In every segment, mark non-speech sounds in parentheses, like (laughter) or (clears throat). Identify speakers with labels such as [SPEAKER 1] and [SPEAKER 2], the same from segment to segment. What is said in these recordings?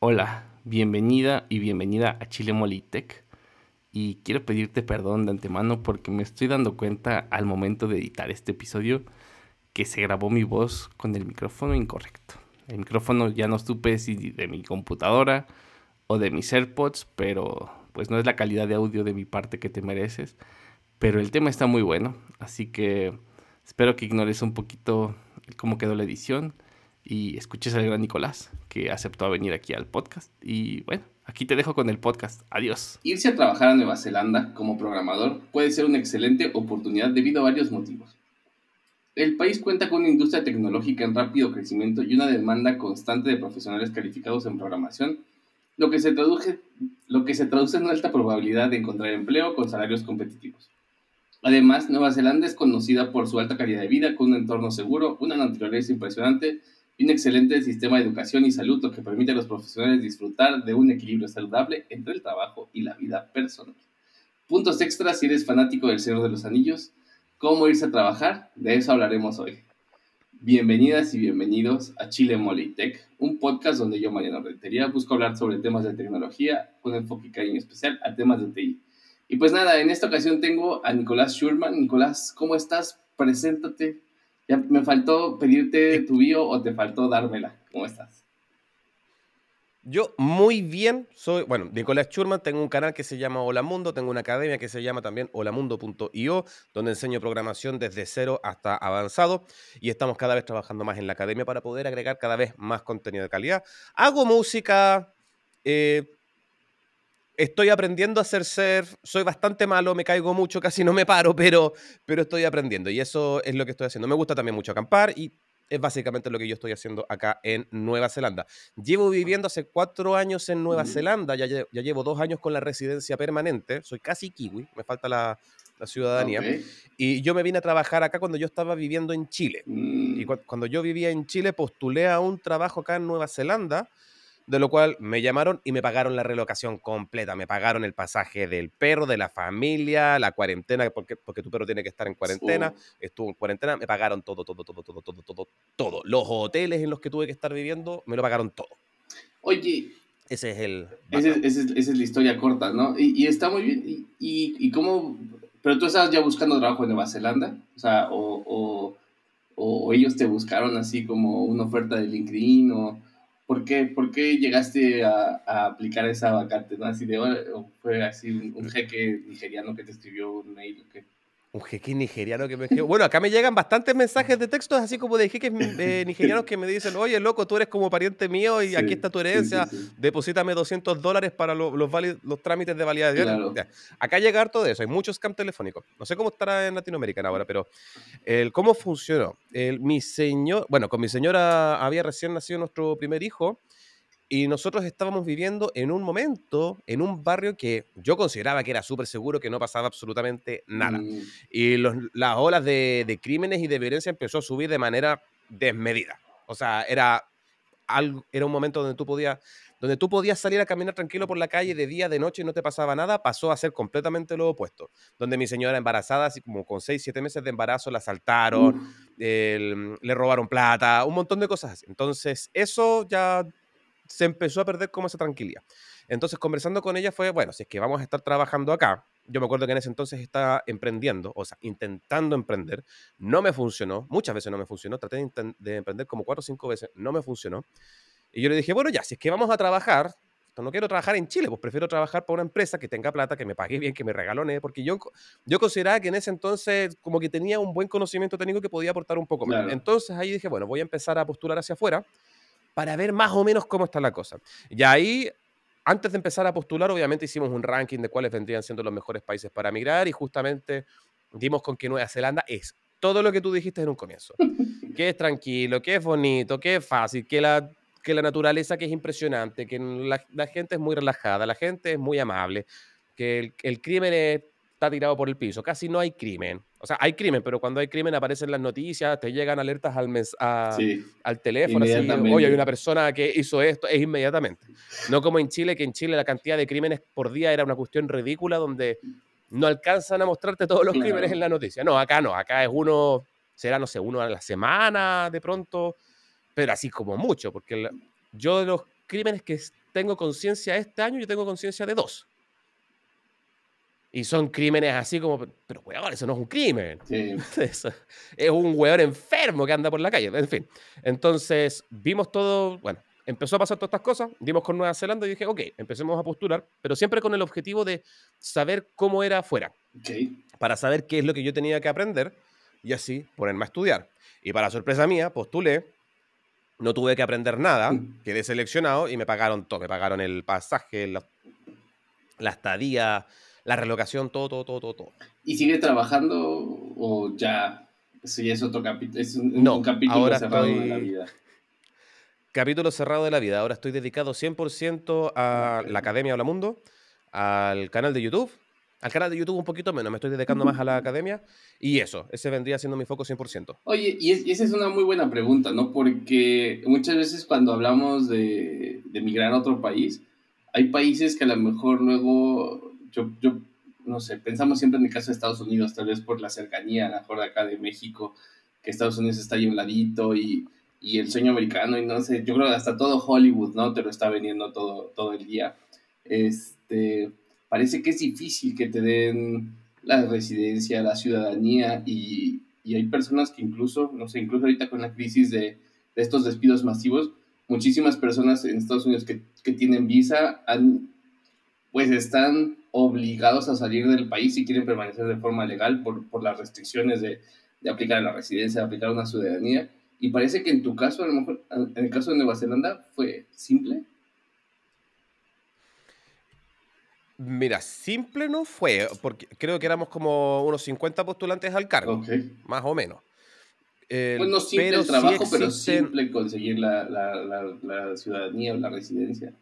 [SPEAKER 1] Hola, bienvenida y bienvenida a Chile Molitech. Y quiero pedirte perdón de antemano porque me estoy dando cuenta al momento de editar este episodio que se grabó mi voz con el micrófono incorrecto. El micrófono ya no supe si de mi computadora o de mis AirPods, pero pues no es la calidad de audio de mi parte que te mereces. Pero el tema está muy bueno, así que espero que ignores un poquito cómo quedó la edición y escuches al gran Nicolás, que aceptó venir aquí al podcast. Y bueno, aquí te dejo con el podcast. Adiós.
[SPEAKER 2] Irse a trabajar a Nueva Zelanda como programador puede ser una excelente oportunidad debido a varios motivos. El país cuenta con una industria tecnológica en rápido crecimiento y una demanda constante de profesionales calificados en programación, lo que se traduce, lo que se traduce en una alta probabilidad de encontrar empleo con salarios competitivos. Además, Nueva Zelanda es conocida por su alta calidad de vida, con un entorno seguro, una naturaleza impresionante y un excelente sistema de educación y salud que permite a los profesionales disfrutar de un equilibrio saludable entre el trabajo y la vida personal. Puntos extras si eres fanático del Señor de los Anillos, cómo irse a trabajar, de eso hablaremos hoy. Bienvenidas y bienvenidos a Chile Molitech, un podcast donde yo, Mariano Rentería, busco hablar sobre temas de tecnología con enfoque y cariño especial a temas de TI. Y pues nada, en esta ocasión tengo a Nicolás Schurman. Nicolás, ¿cómo estás? Preséntate, ya me faltó pedirte tu bio o te faltó dármela. ¿Cómo estás?
[SPEAKER 3] Yo muy bien, soy, bueno, Nicolás Schurman, tengo un canal que se llama Hola Mundo, tengo una academia que se llama también holamundo.io, donde enseño programación desde cero hasta avanzado y estamos cada vez trabajando más en la academia para poder agregar cada vez más contenido de calidad. Hago música, eh, estoy aprendiendo a hacer surf, soy bastante malo, me caigo mucho, (laughs) casi no me paro, pero, pero estoy aprendiendo y eso es lo que estoy haciendo. Me gusta también mucho acampar y es básicamente lo que yo estoy haciendo acá en Nueva Zelanda. Llevo viviendo hace cuatro años en Nueva Zelanda, ya, ya llevo dos años con la residencia permanente, soy casi kiwi, me falta la, la ciudadanía. Y yo me vine a trabajar acá cuando yo estaba viviendo en Chile. Y mm. cuando yo vivía en Chile postulé a un trabajo acá en Nueva Zelanda de lo cual me llamaron y me pagaron la relocación completa, me pagaron el pasaje del perro, de la familia, la cuarentena, porque, porque tu perro tiene que estar en cuarentena, estuvo en cuarentena, me pagaron todo, todo, todo, todo, todo, todo, todo. Los hoteles en los que tuve que estar viviendo, me lo pagaron todo.
[SPEAKER 2] Oye.
[SPEAKER 3] Ese es el...
[SPEAKER 2] Ese, esa es la historia corta, ¿no? Y, y está muy bien. Y, y, y, cómo... Pero tú estabas ya buscando trabajo en Nueva Zelanda, o sea, o, o, o ellos te buscaron así como una oferta de LinkedIn o ¿Por qué, ¿Por qué llegaste a, aplicar esa vacante? ¿no? Así ¿O fue así un, un, jeque nigeriano que te escribió un mail? ¿o qué?
[SPEAKER 3] Un jeque nigeriano que me escribió. Bueno, acá me llegan bastantes mensajes de textos así como de jeques eh, (laughs) nigerianos que me dicen, oye, loco, tú eres como pariente mío y aquí está tu herencia, sí, sí, deposítame 200 dólares para los, los, los, trámites de validación. Claro. Acá llega harto de eso, hay muchos scam telefónicos. No sé cómo estará en Latinoamérica ahora, pero el, ¿cómo funcionó? El, mi señor, bueno, con mi señora había recién nacido nuestro primer hijo y nosotros estábamos viviendo en un momento, en un barrio que yo consideraba que era súper seguro, que no pasaba absolutamente nada. Mm. Y los, las olas de, de, crímenes y de violencia empezó a subir de manera desmedida. O sea, era, algo, era un momento donde tú podías donde tú podías salir a caminar tranquilo por la calle de día, de noche y no te pasaba nada, pasó a ser completamente lo opuesto. Donde mi señora embarazada, así como con 6, 7 meses de embarazo, la asaltaron, el, le robaron plata, un montón de cosas así. Entonces, eso ya se empezó a perder como esa tranquilidad. Entonces, conversando con ella fue, bueno, si es que vamos a estar trabajando acá, yo me acuerdo que en ese entonces estaba emprendiendo, o sea, intentando emprender, no me funcionó, muchas veces no me funcionó, traté de, de emprender como cuatro o cinco veces, no me funcionó. Y yo le dije, bueno, ya, si es que vamos a trabajar, no quiero trabajar en Chile, pues prefiero trabajar para una empresa que tenga plata, que me pague bien, que me regalone, porque yo, yo consideraba que en ese entonces como que tenía un buen conocimiento técnico que podía aportar un poco más. Claro. Entonces ahí dije, bueno, voy a empezar a postular hacia afuera para ver más o menos cómo está la cosa. Y ahí, antes de empezar a postular, obviamente hicimos un ranking de cuáles vendrían siendo los mejores países para migrar y justamente dimos con que Nueva Zelanda es todo lo que tú dijiste en un comienzo. (laughs) que es tranquilo, que es bonito, que es fácil, que la, que la naturaleza que es impresionante, que la, la gente es muy relajada, la gente es muy amable, que el, el crimen es está tirado por el piso. Casi no hay crimen. O sea, hay crimen, pero cuando hay crimen aparecen las noticias, te llegan alertas al, mes, a, sí, al teléfono. Así, Oye, hay una persona que hizo esto, es inmediatamente. No como en Chile, que en Chile la cantidad de crímenes por día era una cuestión ridícula donde no alcanzan a mostrarte todos los claro. crímenes en la noticia. No, acá no, acá es uno, será, no sé, uno a la semana de pronto, pero así como mucho, porque yo de los crímenes que tengo conciencia este año, yo tengo conciencia de dos. Y son crímenes así como, pero weón, eso no es un crimen. (laughs) es un weón enfermo que anda por la calle. En fin. Entonces, vimos todo, bueno, empezó a pasar todas estas cosas, dimos con Nueva Zelanda y dije, ok, empecemos a postular, pero siempre con el objetivo de saber cómo era afuera. Para saber qué es lo que yo tenía que aprender y así ponerme a estudiar. Y para sorpresa mía, postulé, no tuve que aprender nada, mm. quedé seleccionado y me pagaron todo. Me pagaron el pasaje, la, la estadía, la relocación, todo, todo, todo, todo,
[SPEAKER 2] ¿Y sigue trabajando o ya? Eso ya es otro capítulo, es un, capítulo cerrado de la vida.
[SPEAKER 3] Capítulo cerrado de la vida. Ahora estoy dedicado 100% a la Academia Habla Mundo, al canal de YouTube al canal de YouTube un poquito menos, me estoy dedicando más a la academia y eso, ese vendría siendo mi foco 100%.
[SPEAKER 2] Oye, y, esa es una muy buena pregunta, ¿no? Porque muchas veces cuando hablamos de, de migrar a otro país, hay países que a lo mejor luego, yo, yo, no sé, pensamos siempre en el caso de Estados Unidos, tal vez por la cercanía, a lo mejor de acá de México, que Estados Unidos está ahí un ladito y, y el sueño americano y no sé, yo creo que hasta todo Hollywood, ¿no? Te lo está vendiendo todo, todo el día. Este parece que es difícil que te den la residencia, la ciudadanía y, hay personas que incluso, no sé, incluso ahorita con la crisis de, estos despidos masivos, muchísimas personas en Estados Unidos que, tienen visa han, pues están obligados a salir del país y quieren permanecer de forma legal por, por las restricciones de, de aplicar la residencia, de aplicar una ciudadanía. Y parece que en tu caso, a lo mejor, en el caso de Nueva Zelanda, fue simple.
[SPEAKER 3] Mira, simple no fue, porque creo que éramos como unos 50 postulantes al cargo, más o menos.
[SPEAKER 2] pues no simple el trabajo, pero simple conseguir la, ciudadanía o la residencia.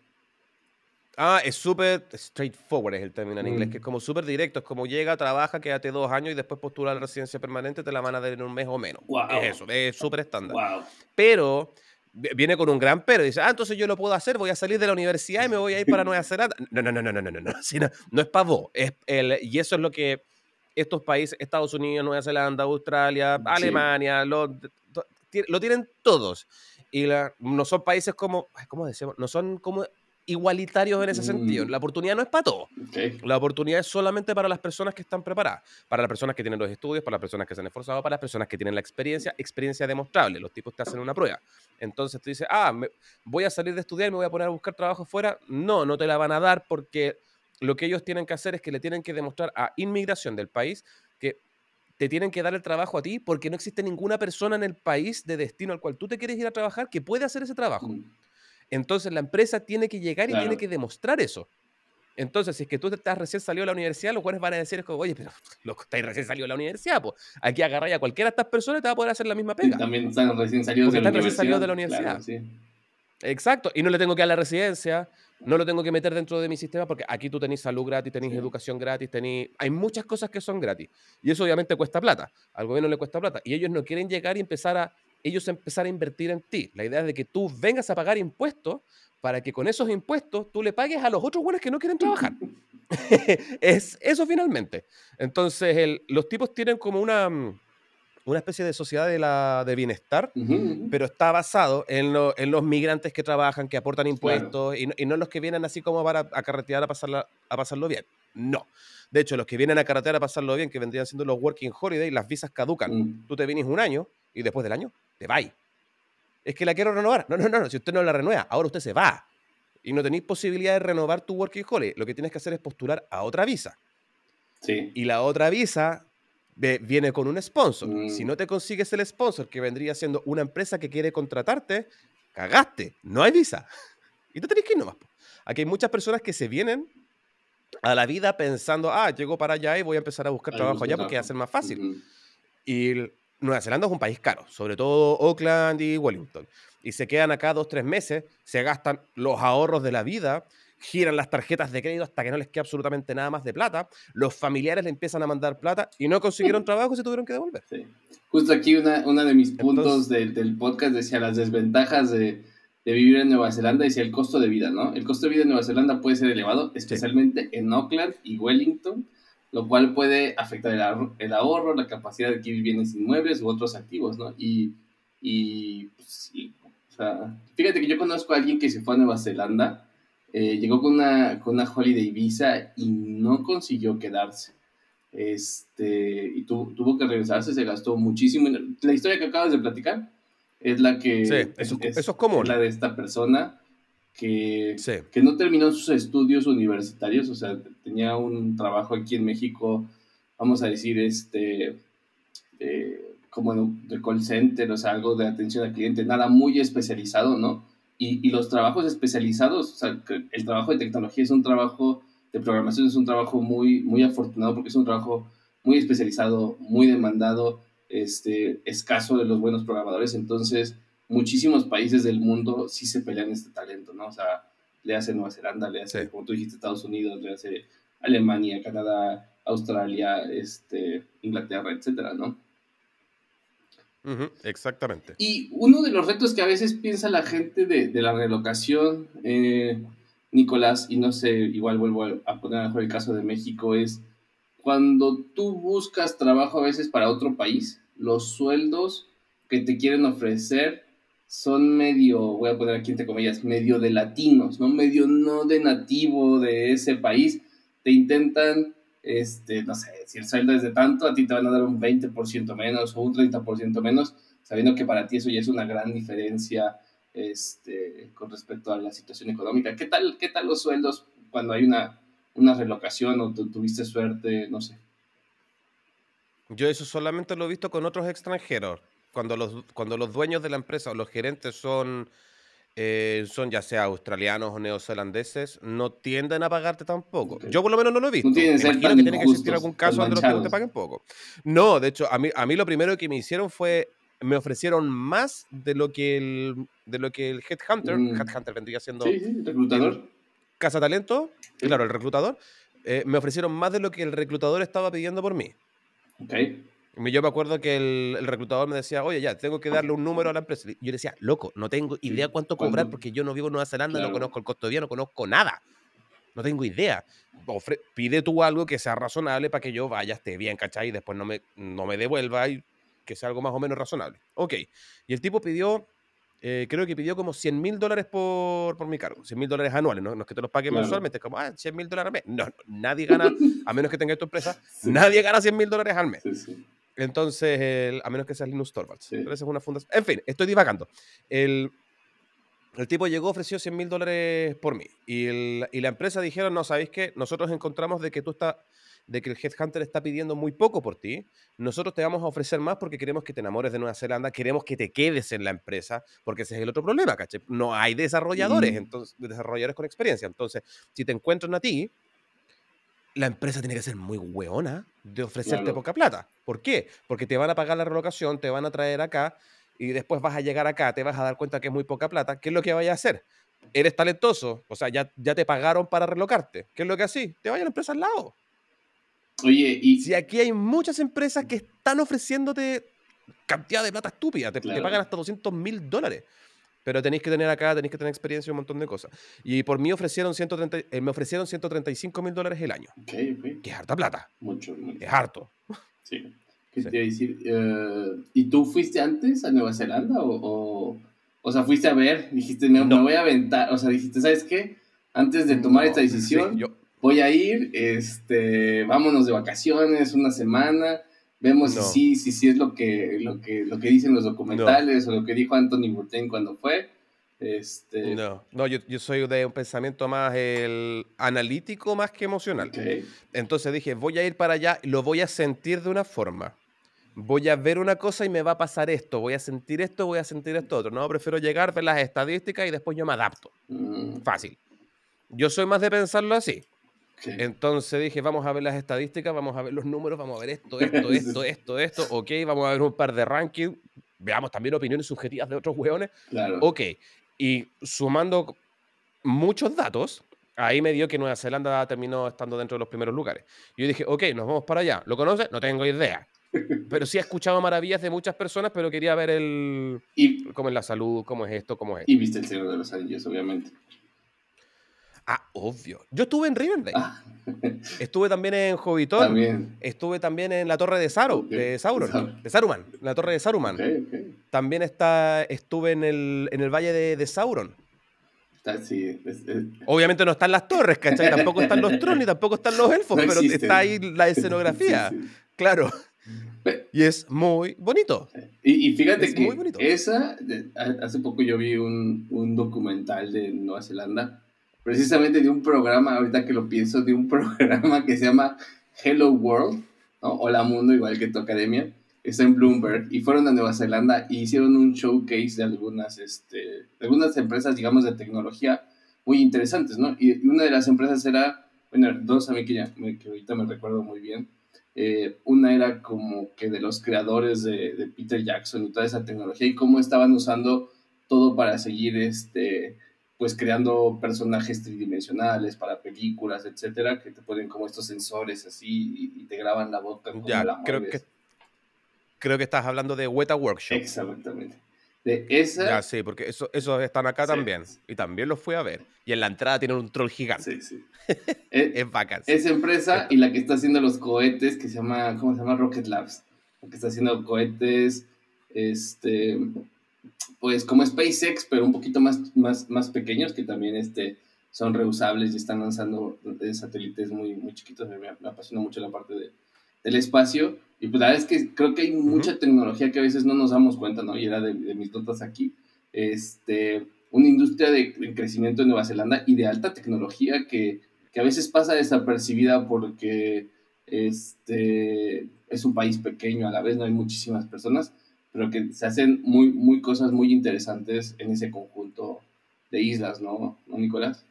[SPEAKER 3] Ah, es súper straightforward, es el término en mm. inglés, que es mm. como súper directo, es como llega, trabaja, quédate dos años y después postula la residencia permanente, te la van a dar en un mes o menos. Wow. Es eso, es súper estándar. Wow. Pero viene con un gran pero. Dice, ah, entonces yo lo puedo hacer, voy a salir de la universidad y me voy a ir para Nueva (laughs) Zelanda. No, no, no, no, no, no, no, sí, no, no, es para vos. Es el, y eso es lo que estos países, Estados Unidos, Nueva Zelanda, Australia, mm, Alemania, lo, lo, tienen todos. Y la, no son países como, ¿cómo decimos? No son como igualitarios en ese sentido. Mm. La oportunidad no es para todos. La oportunidad es solamente para las personas que están preparadas, para las personas que tienen los estudios, para las personas que se han esforzado, para las personas que tienen la experiencia, experiencia demostrable. Los tipos te hacen una prueba. Entonces tú dices, ah, voy a salir de estudiar y me voy a poner a buscar trabajo fuera. No, no te la van a dar porque lo que ellos tienen que hacer es que le tienen que demostrar a inmigración del país que te tienen que dar el trabajo a ti porque no existe ninguna persona en el país de destino al cual tú te quieres ir a trabajar que puede hacer ese trabajo. Mm. Entonces la empresa tiene que llegar y tiene que demostrar eso. Entonces, si es que tú estás recién salido de la universidad, los jueces van a decir, oye, pero (laughs) loco, estás recién salido de la universidad, pues aquí agarra a cualquiera de estas personas y te va a poder hacer la misma pega.
[SPEAKER 2] también están recién salidos de la
[SPEAKER 3] están recién salidos de la universidad. Exacto, y no le tengo que dar la residencia, no lo tengo que meter dentro de mi sistema porque aquí tú tenés salud gratis, tenés educación gratis, tenés... hay muchas cosas que son gratis. Y eso obviamente cuesta plata, al gobierno le cuesta plata. Y ellos no quieren llegar y empezar a ellos empezar a invertir en ti. La idea es de que tú vengas a pagar impuestos para que con esos impuestos tú le pagues a los otros buenos que no quieren trabajar. (laughs) es eso finalmente. Entonces, los tipos tienen como una, mm, una especie de sociedad de, la, de bienestar, pero está basado en, en, los migrantes que trabajan, que aportan impuestos, y, no, los que vienen así como para a carretear a, pasarla, a pasarlo bien. No. De hecho, los que vienen a carretear a pasarlo bien, que vendrían siendo los working holiday, las visas caducan. Mm. Tú te vienes un año y después del año te vais. Es que la quiero renovar. No, no, no, si usted no la renueva, ahora usted se va. Y no tenéis posibilidad de renovar tu Working Holiday. Lo que tienes que hacer es postular a otra visa.
[SPEAKER 2] Sí.
[SPEAKER 3] Y la otra visa viene con un sponsor. Mm. Si no te consigues el sponsor, que vendría siendo una empresa que quiere contratarte, cagaste. No hay visa. Y tú tenés que ir nomás. Aquí hay muchas personas que se vienen a la vida pensando, ah, llego para allá y voy a empezar a buscar trabajo allá porque va a ser más fácil. Y Nueva Zelanda es un país caro, sobre todo Auckland y Wellington. Y se quedan acá dos, tres meses, se gastan los ahorros de la vida, giran las tarjetas de crédito hasta que no les queda absolutamente nada más de plata. Los familiares le empiezan a mandar plata y no consiguieron (laughs) trabajo y se tuvieron que devolver.
[SPEAKER 2] Justo aquí una, de mis puntos del podcast decía las desventajas de, vivir en Nueva Zelanda, decía el costo de vida, ¿no? El costo de vida en Nueva Zelanda puede ser elevado, especialmente en Auckland y Wellington lo cual puede afectar el, ahorro, la capacidad de adquirir bienes inmuebles u otros activos, ¿no? Y, y, pues, fíjate que yo conozco a alguien que se fue a Nueva Zelanda, eh, llegó con una, con una holiday visa y no consiguió quedarse. Este, y tuvo que regresarse, se gastó muchísimo. La historia que acabas de platicar es la que...
[SPEAKER 3] Sí, eso es, común.
[SPEAKER 2] la de esta persona que, que no terminó sus estudios universitarios, o sea, tenía un trabajo aquí en México, vamos a decir, este, eh, como de call center, o sea, algo de atención al cliente, nada muy especializado, ¿no? Y, y los trabajos especializados, o sea, el trabajo de tecnología es un trabajo de programación, es un trabajo muy, muy afortunado porque es un trabajo muy especializado, muy demandado, este, escaso de los buenos programadores, entonces muchísimos países del mundo sí se pelean este talento, ¿no? O sea, le hace Nueva Zelanda, le hace, como tú dijiste, Estados Unidos, le hace Alemania, Canadá, Australia, este, Inglaterra, etcétera, ¿no?
[SPEAKER 3] exactamente.
[SPEAKER 2] Y uno de los retos que a veces piensa la gente de, de la relocación, eh, Nicolás, y no sé, igual vuelvo a poner a mejor el caso de México, es cuando tú buscas trabajo a veces para otro país, los sueldos que te quieren ofrecer son medio, voy a poner aquí entre comillas, medio de latinos, ¿no? Medio no de nativo de ese país. Te intentan, este, no sé, si el sueldo es de tanto, a ti te van a dar un 20% menos o un 30% menos, sabiendo que para ti eso ya es una gran diferencia este, con respecto a la situación económica. ¿Qué tal, qué tal los sueldos cuando hay una, una relocación o tuviste suerte, no sé?
[SPEAKER 3] Yo eso solamente lo he visto con otros extranjeros cuando los, cuando los dueños de la empresa o los gerentes son, eh, son ya sea australianos o neozelandeses, no tienden a pagarte tampoco. Yo por lo menos no lo he visto.
[SPEAKER 2] No tiene
[SPEAKER 3] Imagino que tiene que existir algún caso donde los te paguen poco. No, de hecho, a mí, a mí lo primero que me hicieron fue me ofrecieron más de lo que el, de lo que el Headhunter, mm. Headhunter vendría siendo...
[SPEAKER 2] Sí, reclutador.
[SPEAKER 3] Casa Talento, claro, el reclutador. Eh, me ofrecieron más de lo que el reclutador estaba pidiendo por mí.
[SPEAKER 2] Ok.
[SPEAKER 3] Yo me acuerdo que el, reclutador me decía, oye, ya, tengo que darle un número a la empresa. Yo le decía, loco, no tengo idea cuánto cobrar porque yo no vivo en Nueva Zelanda, no conozco el costo de vida, no conozco nada. No tengo idea. pide tú algo que sea razonable para que yo vaya, esté bien, ¿cachai? Y después no me, no me devuelva y que sea algo más o menos razonable. Ok. Y el tipo pidió, eh, creo que pidió como 100 mil dólares por, por mi cargo. 100 mil dólares anuales, ¿no? no es que te los paguen mensualmente, como, ah, 100 mil dólares al mes. No, nadie gana, a menos que tenga tu empresa, (laughs) nadie gana 100 mil dólares al mes. Sí, sí. Entonces, a menos que sea Linus Torvalds. Esa es una fundación. En fin, estoy divagando. El, el tipo llegó, ofreció 100 mil dólares por mí. Y, el, y, la empresa dijeron, no, ¿sabéis qué? Nosotros encontramos de que tú estás de que el Headhunter está pidiendo muy poco por ti, nosotros te vamos a ofrecer más porque queremos que te enamores de Nueva Zelanda, queremos que te quedes en la empresa, porque ese es el otro problema, ¿caché? No hay desarrolladores, mm. entonces, desarrolladores con experiencia. Entonces, si te encuentran a ti, la empresa tiene que ser muy hueona de ofrecerte poca plata. ¿Por qué? Porque te van a pagar la relocación, te van a traer acá y después vas a llegar acá, te vas a dar cuenta que es muy poca plata. ¿Qué es lo que vaya a hacer? Eres talentoso, o sea, ya, ya te pagaron para relocarte. ¿Qué es lo que así? Te vaya a la empresa al lado.
[SPEAKER 2] Oye, y.
[SPEAKER 3] Si aquí hay muchas empresas que están ofreciéndote cantidad de plata estúpida, te, te pagan hasta 200 mil dólares pero tenéis que tener acá, tenéis que tener experiencia y un montón de cosas. Y por mí ofrecieron 130, eh, me ofrecieron 135 mil dólares el año.
[SPEAKER 2] Ok, ok.
[SPEAKER 3] Que es harta plata.
[SPEAKER 2] Mucho, mucho.
[SPEAKER 3] Es harto.
[SPEAKER 2] Sí. ¿Qué te iba a decir? Eh, ¿Y tú fuiste antes a Nueva Zelanda o, o, sea, fuiste a ver? Dijiste, me, no. me, voy a aventar. O sea, dijiste, ¿sabes qué? Antes de tomar esta decisión, voy a ir, este, vámonos de vacaciones una semana Vemos si sí, si es lo que, lo que, lo que dicen los documentales o lo que dijo Anthony Bourdain cuando fue. Este...
[SPEAKER 3] No, no yo, yo, soy de un pensamiento más el analítico más que emocional. Entonces dije, voy a ir para allá, lo voy a sentir de una forma. Voy a ver una cosa y me va a pasar esto, voy a sentir esto, voy a sentir esto otro. No, prefiero llegar, ver las estadísticas y después yo me adapto. Mm. Fácil. Yo soy más de pensarlo así. Entonces dije, vamos a ver las estadísticas, vamos a ver los números, vamos a ver esto, (laughs) esto, esto, esto, esto, ok, vamos a ver un par de rankings, veamos también opiniones subjetivas de otros hueones,
[SPEAKER 2] claro.
[SPEAKER 3] ok, y sumando muchos datos, ahí me dio que Nueva Zelanda terminó estando dentro de los primeros lugares. Yo dije, ok, nos vamos para allá, ¿lo conoces? No tengo idea. (laughs) Pero sí he escuchado maravillas de muchas personas, pero quería ver el...
[SPEAKER 2] Y,
[SPEAKER 3] cómo es la salud, cómo es esto, cómo es
[SPEAKER 2] Y viste el Señor de los Anillos, obviamente.
[SPEAKER 3] Ah, obvio. Yo estuve en Rivendell. Estuve también en Hobbiton.
[SPEAKER 2] También.
[SPEAKER 3] Estuve también en la torre de, Saru, de Sauron. De Saruman. La torre de Saruman. También está, estuve en el, en el valle de, Sauron.
[SPEAKER 2] sí,
[SPEAKER 3] Obviamente no están las torres, ¿cachai? Tampoco están los tronos ni tampoco están los elfos, pero está ahí la escenografía. Claro. Y es muy bonito.
[SPEAKER 2] Y, fíjate que esa, hace poco yo vi un, un documental de Nueva Zelanda precisamente de un programa, ahorita que lo pienso, de un (laughs) programa que se llama Hello World, ¿no? Hola Mundo, igual que tu academia, está en Bloomberg, y fueron a Nueva Zelanda y hicieron un showcase de algunas, este, algunas empresas, digamos, de tecnología muy interesantes, ¿no? Y, una de las empresas era, bueno, dos a mí que, ya, que ahorita me recuerdo muy bien, eh, una era como que de los creadores de, de Peter Jackson y toda esa tecnología y cómo estaban usando todo para seguir este pues creando personajes tridimensionales para películas, etcétera, que te ponen como estos sensores así y, te graban la boca como
[SPEAKER 3] ya, creo que creo que estás hablando de Weta Workshop.
[SPEAKER 2] Exactamente. De esa.
[SPEAKER 3] Ya, sí, porque eso, esos están acá también. Y también los fui a ver. Y en la entrada tienen un troll gigante.
[SPEAKER 2] Sí, sí. (laughs)
[SPEAKER 3] es, bacán.
[SPEAKER 2] Esa empresa y la que está haciendo los cohetes, que se llama, ¿cómo se llama? Rocket Labs. La que está haciendo cohetes, este, pues como SpaceX, pero un poquito más, más, más pequeños, que también este, son reusables y están lanzando satélites muy, muy chiquitos. Me, me apasiona mucho la parte de, del espacio. Y pues la verdad es que creo que hay mucha tecnología que a veces no nos damos cuenta, ¿no? Y era de, mis notas aquí. Este, una industria de, crecimiento en Nueva Zelanda y de alta tecnología que, que a veces pasa desapercibida porque este, es un país pequeño, a la vez no hay muchísimas personas pero que se hacen muy, muy cosas muy interesantes en ese conjunto de islas, ¿no, ¿No Nicolás?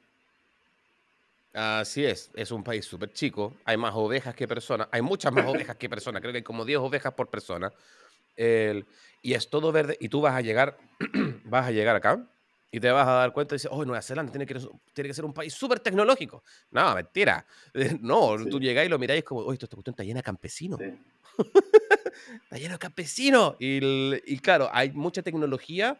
[SPEAKER 3] Así es, es un país súper chico, hay más ovejas que personas, hay muchas más ovejas que personas, creo que hay como 10 ovejas por persona, y es todo verde, y tú vas a llegar, (clears throat) vas a llegar acá, y te vas a dar cuenta y dices, oh, Nueva Zelanda tiene que, tiene que ser un país súper tecnológico. No, mentira. (laughs) No, tú llegáis y lo miráis como, oh, esto, esta cuestión está llena de campesinos. (laughs) está lleno de campesinos. Y, claro, hay mucha tecnología,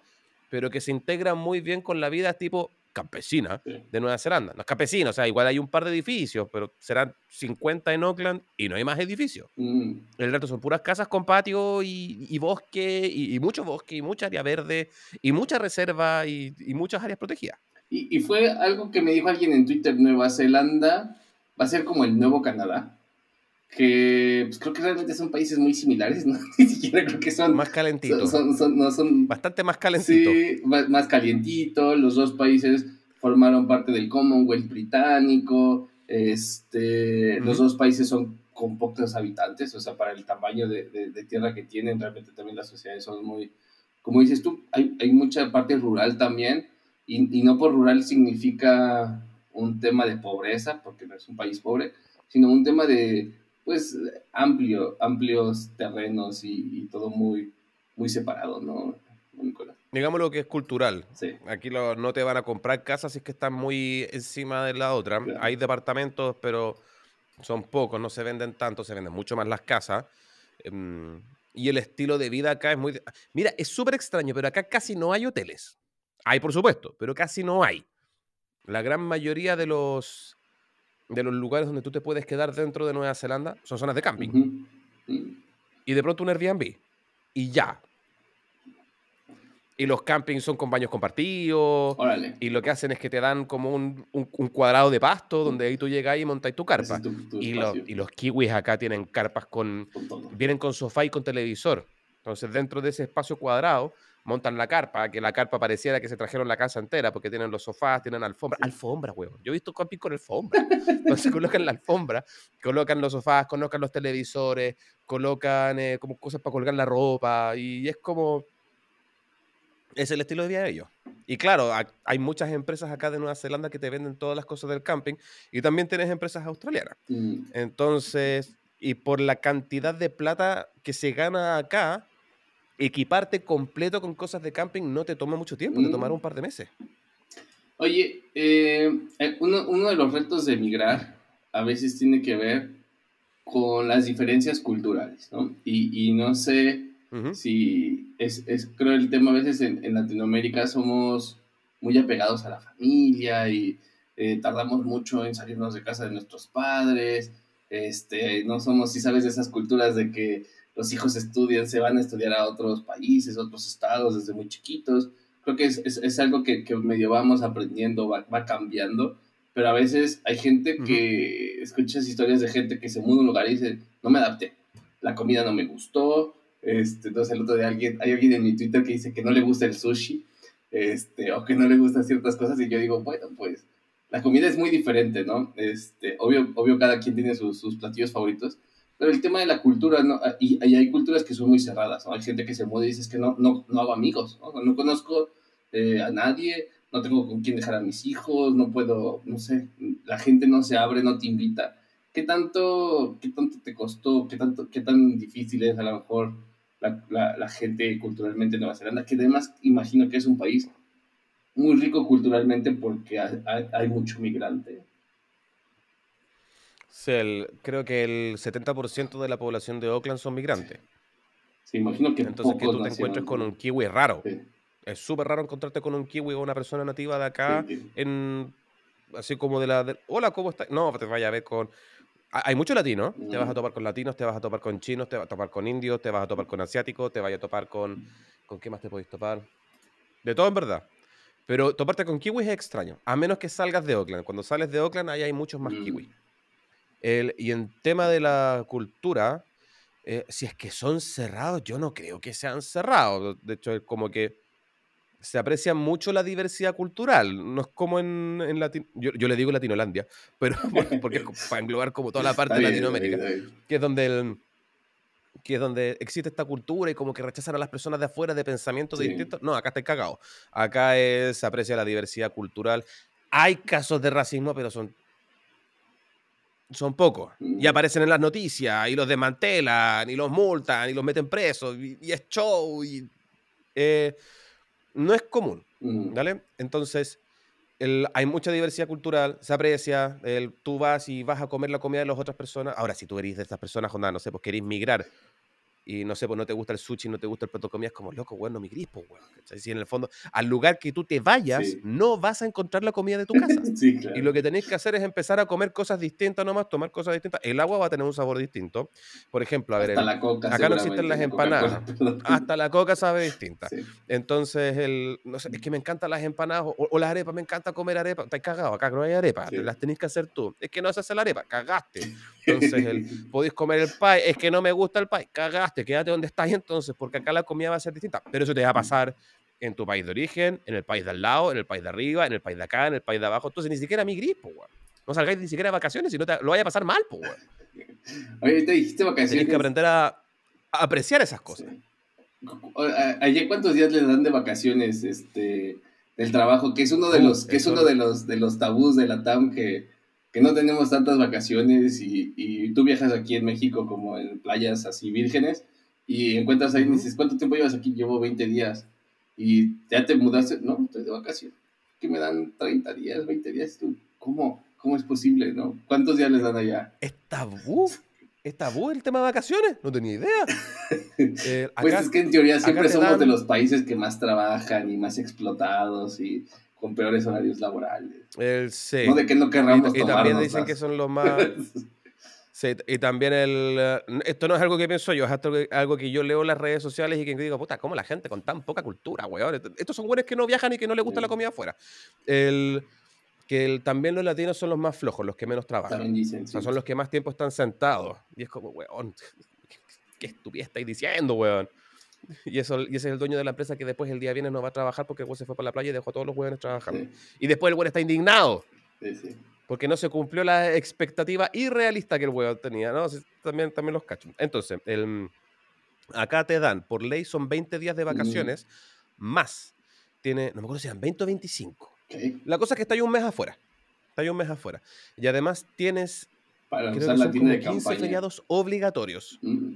[SPEAKER 3] pero que se integra muy bien con la vida tipo campesina de Nueva Zelanda. No es campesino, o sea, igual hay un par de edificios, pero serán 50 en Auckland y no hay más edificios. Mm. El resto son puras casas con patio y, bosque, y, mucho bosque, y mucha área verde, y mucha reserva, y, muchas áreas protegidas.
[SPEAKER 2] Y, fue algo que me dijo alguien en Twitter, Nueva Zelanda va a ser como el nuevo Canadá que pues, creo que realmente son países muy similares, ¿no? (laughs) Ni siquiera creo que son...
[SPEAKER 3] Más calentitos.
[SPEAKER 2] Son, son, no son,
[SPEAKER 3] Bastante más calentitos.
[SPEAKER 2] Sí, más, calientitos. Los dos países formaron parte del Commonwealth británico. Este, Los dos países son con pocos habitantes, o sea, para el tamaño de, de, tierra que tienen, realmente también las sociedades son muy... Como dices tú, hay, hay mucha parte rural también, y, y no por rural significa un tema de pobreza, porque no es un país pobre, sino un tema de pues amplio, amplios terrenos y, todo muy, muy separado, ¿no, Nicolás?
[SPEAKER 3] Digamos lo que es cultural. Aquí no te van a comprar casas si es que están muy encima de la otra. Hay departamentos, pero son pocos, no se venden tanto, se venden mucho más las casas. Em, y el estilo de vida acá es muy... Mira, es súper extraño, pero acá casi no hay hoteles. Hay, por supuesto, pero casi no hay. La gran mayoría de los de los lugares donde tú te puedes quedar dentro de Nueva Zelanda son zonas de camping. Y de pronto un Airbnb. Y ya. Y los campings son con baños compartidos. Y lo que hacen es que te dan como un, cuadrado de pasto donde ahí tú llegas y montas tu carpa. y, los, y, los, kiwis acá tienen carpas con. vienen con sofá y con televisor. Entonces, dentro de ese espacio cuadrado, montan la carpa, que la carpa pareciera que se trajeron la casa entera porque tienen los sofás, tienen alfombra. Alfombra, huevón. Yo he visto camping con alfombra. (laughs) Entonces colocan la alfombra, colocan los sofás, colocan los televisores, colocan eh, como cosas para colgar la ropa y es como... Es el estilo de vida de ellos. Y claro, hay muchas empresas acá de Nueva Zelanda que te venden todas las cosas del camping y también tienes empresas australianas. Mm. Entonces, y por la cantidad de plata que se gana acá, equiparte completo con cosas de camping no te toma mucho tiempo, te tomará un par de meses.
[SPEAKER 2] Oye, eh, eh, uno, de los retos de emigrar a veces tiene que ver con las diferencias culturales, ¿no? Y, no sé si es, es, creo el tema a veces en, Latinoamérica somos muy apegados a la familia y, eh, tardamos mucho en salirnos de casa de nuestros padres, este, no somos, si sabes, de esas culturas de que los hijos estudian, se van a estudiar a otros países, otros estados desde muy chiquitos. Creo que es, es, es algo que, que, medio vamos aprendiendo, va, va, cambiando, pero a veces hay gente que, uh -huh. escuchas historias de gente que se muda a un lugar y dice, no me adapté, la comida no me gustó, este, entonces el otro día alguien, hay alguien en mi Twitter que dice que no le gusta el sushi, este, o que no le gustan ciertas cosas, y yo digo, bueno, pues la comida es muy diferente, ¿no? Este, obvio, obvio cada quien tiene sus, sus platillos favoritos, pero el tema de la cultura, ¿no? Y, y, hay culturas que son muy cerradas, ¿no? Hay gente que se muda y dice, es que no, no, no hago amigos, ¿no? No conozco eh, a nadie, no tengo con quién dejar a mis hijos, no puedo, no sé, la gente no se abre, no te invita. ¿Qué tanto, qué tanto te costó, qué, tanto, qué tan difícil es a lo mejor la, la, la gente culturalmente en Nueva Zelanda? Que además imagino que es un país muy rico culturalmente porque hay, hay mucho migrante.
[SPEAKER 3] Sí, el, creo que el 70% de la población de Oakland son migrantes.
[SPEAKER 2] Sí, imagino que
[SPEAKER 3] Entonces que tú te encuentres con un kiwi es raro. Sí. Es súper raro encontrarte con un kiwi o una persona nativa de acá sí, sí. en así como de la de, hola, ¿cómo estás? No, te vaya a ver con hay muchos latinos, mm. te vas a topar con latinos, te vas a topar con chinos, te vas a topar con indios, te vas a topar con asiáticos, te vas a topar con ¿con qué más te podéis topar? De todo en verdad. Pero toparte con kiwis es extraño, a menos que salgas de Oakland. Cuando sales de Oakland, ahí hay muchos más mm. kiwis. El, y en tema de la cultura, eh, si es que son cerrados, yo no creo que sean cerrados. De hecho, es como que se aprecia mucho la diversidad cultural. No es como en, en Latino... Yo, yo, le digo Latinolandia, pero (laughs) porque es para englobar como toda la parte de Latinoamérica, que es donde el, que es donde existe esta cultura y como que rechazan a las personas de afuera de pensamientos sí. distintos. No, acá está cagado. Acá es, se aprecia la diversidad cultural. Hay casos de racismo, pero son son pocos. Y mm. aparecen en las noticias, y los desmantelan, y los multan, y los meten presos, y, y es show, y eh, no es común, mm. ¿vale? Entonces, el, hay mucha diversidad cultural, se aprecia, el, tú vas y vas a comer la comida de las otras personas. Ahora, si tú eres de estas personas, onda, no sé, pues querés migrar y no sé, pues no te gusta el sushi, no te gusta el plato de comida, es como, loco, bueno, mi grispo, weón. Si en el fondo, al lugar que tú te vayas, sí. no vas a encontrar la comida de tu casa. (laughs)
[SPEAKER 2] sí, claro.
[SPEAKER 3] Y lo que tenés que hacer es empezar a comer cosas distintas nomás, tomar cosas distintas. El agua va a tener un sabor distinto. Por ejemplo, a ver,
[SPEAKER 2] el, la coca,
[SPEAKER 3] acá no existen las empanadas. Hasta la coca sabe distinta. Sí. Entonces, el, no sé, es que me encantan las empanadas o, o, las arepas, me encanta comer arepas. Estás cagado, acá no hay arepas, las tenés que hacer tú. Es que no se hace la arepa, cagaste. (laughs) Entonces, el, podéis comer el pie, es que no me gusta el pie, cagaste, quédate donde estás entonces, porque acá la comida va a ser distinta. Pero eso te va a pasar en tu país de origen, en el país de al lado, en el país de arriba, en el país de acá, en el país de abajo. Entonces ni siquiera mi gripo, weón. No salgáis ni siquiera de vacaciones y no te lo vaya a pasar mal, pues.
[SPEAKER 2] Oye, te dijiste vacaciones.
[SPEAKER 3] Tienes que aprender a, a, apreciar esas cosas.
[SPEAKER 2] Sí. ¿Ayer cuántos días le dan de vacaciones este, del trabajo? Que es uno de los, que es uno de los, de los tabús de la TAM que, que no tenemos tantas vacaciones y, y tú viajas aquí en México como en playas así vírgenes y encuentras ahí y dices, ¿cuánto tiempo llevas aquí? Llevo 20 días. Y ya te mudaste, no, estoy de vacaciones. Que me dan 30 días, 20 días. ¿Tú? ¿Cómo? ¿Cómo es posible, no? ¿Cuántos días les dan allá?
[SPEAKER 3] ¿Es tabú? ¿Es tabú el tema de vacaciones? No tenía idea. (laughs)
[SPEAKER 2] eh, acá, pues es que en teoría siempre somos dan... de los países que más trabajan y más explotados y con peores horarios laborales.
[SPEAKER 3] El, sí.
[SPEAKER 2] No de que no querramos
[SPEAKER 3] Y, y también dicen que son los más... (laughs) Sí, y también el. Eh, esto no es algo que pienso yo, es algo que yo leo en las redes sociales y que digo, puta, ¿cómo la gente con tan poca cultura, weón? Estos son güeyes que no viajan y que no les gusta la comida afuera. El, que el, también los latinos son los más flojos, los que menos trabajan.
[SPEAKER 2] También dicen,
[SPEAKER 3] o sea, son los que más tiempo están sentados. Y es como, weón, (laughs) ¿qué, qué estupidez estáis diciendo, weón? Y, eso, y ese es el dueño de la empresa que después el día viene no va a trabajar porque el güey se fue para la playa y dejó a todos los weones trabajando. Sí. Y después el güey está indignado.
[SPEAKER 2] Sí, sí
[SPEAKER 3] porque no se cumplió la expectativa irrealista que el huevo tenía, ¿no? También, también los cacho. Entonces, el, acá te dan, por ley son 20 días de vacaciones, mm. más, tiene, no me acuerdo si eran 20 o 25.
[SPEAKER 2] Okay.
[SPEAKER 3] La cosa es que está ahí un mes afuera, está ahí un mes afuera. Y además tienes,
[SPEAKER 2] Para creo que son como 15
[SPEAKER 3] campaña. feriados obligatorios.
[SPEAKER 2] Mm.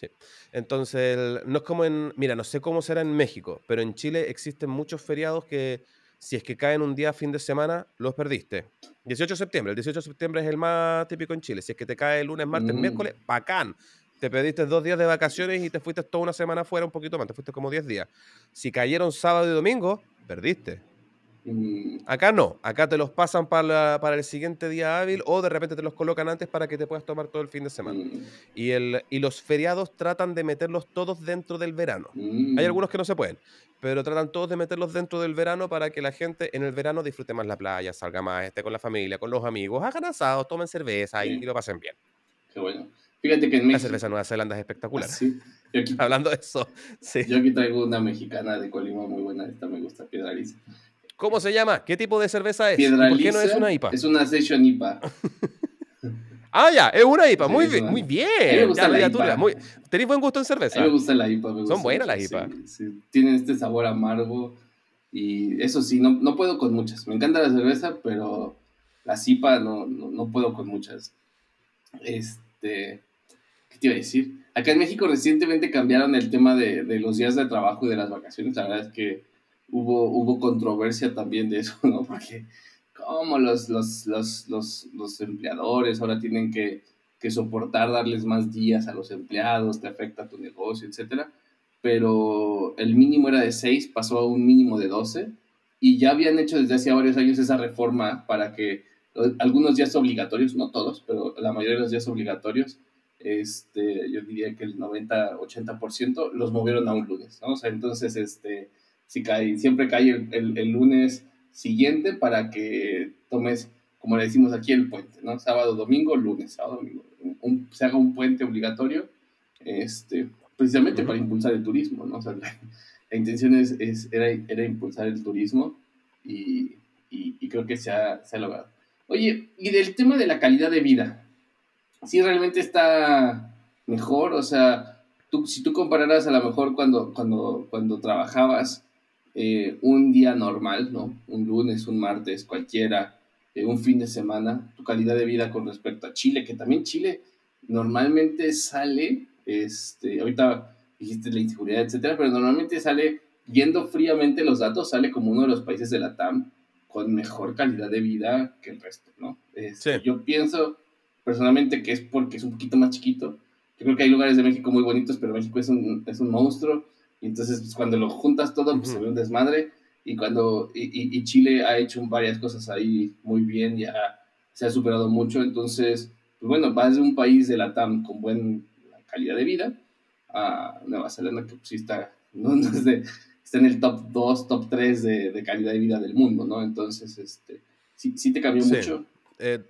[SPEAKER 3] Sí. Entonces, el, no es como en, mira, no sé cómo será en México, pero en Chile existen muchos feriados que si es que caen un día fin de semana, los perdiste. 18 de septiembre, el 18 de septiembre es el más típico en Chile. Si es que te cae el lunes, martes, mm. miércoles, bacán. Te pediste dos días de vacaciones y te fuiste toda una semana fuera, un poquito más, te fuiste como 10 días. Si cayeron sábado y domingo, perdiste. Mm. Acá no, acá te los pasan para, para, el siguiente día hábil o de repente te los colocan antes para que te puedas tomar todo el fin de semana. Mm. Y, el, y los feriados tratan de meterlos todos dentro del verano. Mm. Hay algunos que no se pueden, pero tratan todos de meterlos dentro del verano para que la gente en el verano disfrute más la playa, salga más, esté con la familia, con los amigos, hagan asados, tomen cerveza y, lo pasen bien.
[SPEAKER 2] Qué bueno. Fíjate que en México...
[SPEAKER 3] La cerveza Nueva Zelanda es espectacular. (laughs) Sí. (laughs) Hablando de eso, sí.
[SPEAKER 2] Yo aquí traigo una mexicana de Colima muy buena, esta me gusta, Piedraliza.
[SPEAKER 3] ¿Cómo se llama? ¿Qué tipo de cerveza es? ¿Por qué no es una IPA?
[SPEAKER 2] Es una Session IPA. (laughs)
[SPEAKER 3] ah, ya, es una IPA. Muy bien, muy bien. me gusta la IPA. ¿Tenéis buen gusto en cerveza?
[SPEAKER 2] A mí me gusta la IPA.
[SPEAKER 3] Son buenas las IPA.
[SPEAKER 2] Tienen este sabor amargo. Y eso sí, no, no, puedo con muchas. Me encanta la cerveza, pero las IPA no, no, puedo con muchas. Este. ¿Qué te iba a decir? Acá en México recientemente cambiaron el tema de, de los días de trabajo y de las vacaciones. La verdad es que hubo, hubo controversia también de eso, ¿no? (laughs) Porque como los, los, los, los, los empleadores ahora tienen que, que, soportar darles más días a los empleados, te afecta tu negocio, etcétera. Pero el mínimo era de 6, pasó a un mínimo de 12 y ya habían hecho desde hace varios años esa reforma para que algunos días obligatorios, no todos, pero la mayoría de los días obligatorios, este, yo diría que el 90-80% los movieron a un lunes, ¿no? O sea, entonces, este, si cae, siempre cae el, el, lunes siguiente para que tomes, como le decimos aquí, el puente, ¿no? Sábado, domingo, lunes, sábado, domingo. se haga un puente obligatorio, este, precisamente para impulsar el turismo, ¿no? O sea, la, intención es, es, era, era, impulsar el turismo y, y, creo que se ha, se ha, logrado. Oye, y del tema de la calidad de vida, ¿sí realmente está mejor? O sea, tú, si tú compararas a lo mejor cuando, cuando, cuando trabajabas eh, un día normal, ¿no? Un lunes, un martes, cualquiera, eh, un fin de semana, tu calidad de vida con respecto a Chile, que también Chile normalmente sale, este, ahorita dijiste la inseguridad, etcétera, pero normalmente sale, viendo fríamente los datos, sale como uno de los países de la TAM con mejor calidad de vida que el resto, ¿no? Este, yo pienso personalmente que es porque es un poquito más chiquito. Yo creo que hay lugares de México muy bonitos, pero México es un, es un monstruo entonces, pues, cuando lo juntas todo, pues se ve un desmadre. Y, cuando, y, y, Chile ha hecho varias cosas ahí muy bien, ya se ha superado mucho. Entonces, pues bueno, vas de un país de la TAM con buena calidad de vida a Nueva Zelanda, que pues, sí está, no, (laughs) está en el top 2, top 3 de, de, calidad de vida del mundo, ¿no? Entonces, este, sí, sí te cambió mucho.
[SPEAKER 3] Eh,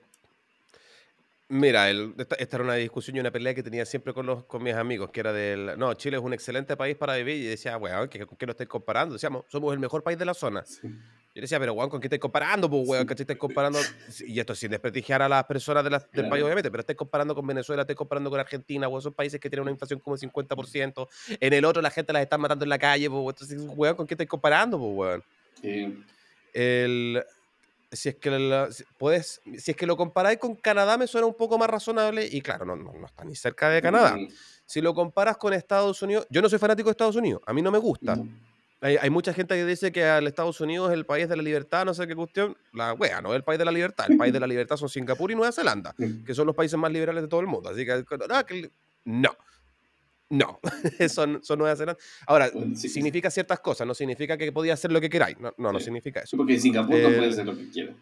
[SPEAKER 3] Mira, esta, era una discusión y una pelea que tenía siempre con, los, con mis amigos, que era del, no, Chile es un excelente país para vivir, y decía, weón, ¿con qué lo estáis comparando? Decíamos, somos el mejor país de la zona. Yo decía, pero weón, ¿con qué estáis comparando? Pues, weón, ¿qué estáis comparando? (laughs) Y esto sin desprestigiar a las personas de del país, obviamente, pero estáis comparando con Venezuela, estáis comparando con Argentina, weón, son países que tienen una inflación como el 50%. En el otro la gente las está matando en la calle, pues, entonces, weón, ¿con qué estáis comparando, pues, weón? Sí. El si es que puedes, si es que lo comparáis con Canadá me suena un poco más razonable y claro, no, no, está ni cerca de Canadá. Si lo comparas con Estados Unidos, yo no soy fanático de Estados Unidos, a mí no me gusta. Hay, hay, mucha gente que dice que el Estados Unidos es el país de la libertad, no sé qué cuestión. La wea, no es el país de la libertad. El país de la libertad son Singapur y Nueva Zelanda, (laughs) que son los países más liberales de todo el mundo. Así que, no. No, son, son Nueva Zelanda. Ahora, significa ciertas cosas, no significa que podía hacer lo que queráis. No, no, no significa eso.
[SPEAKER 2] Porque en Singapur no puede hacer lo que quiera.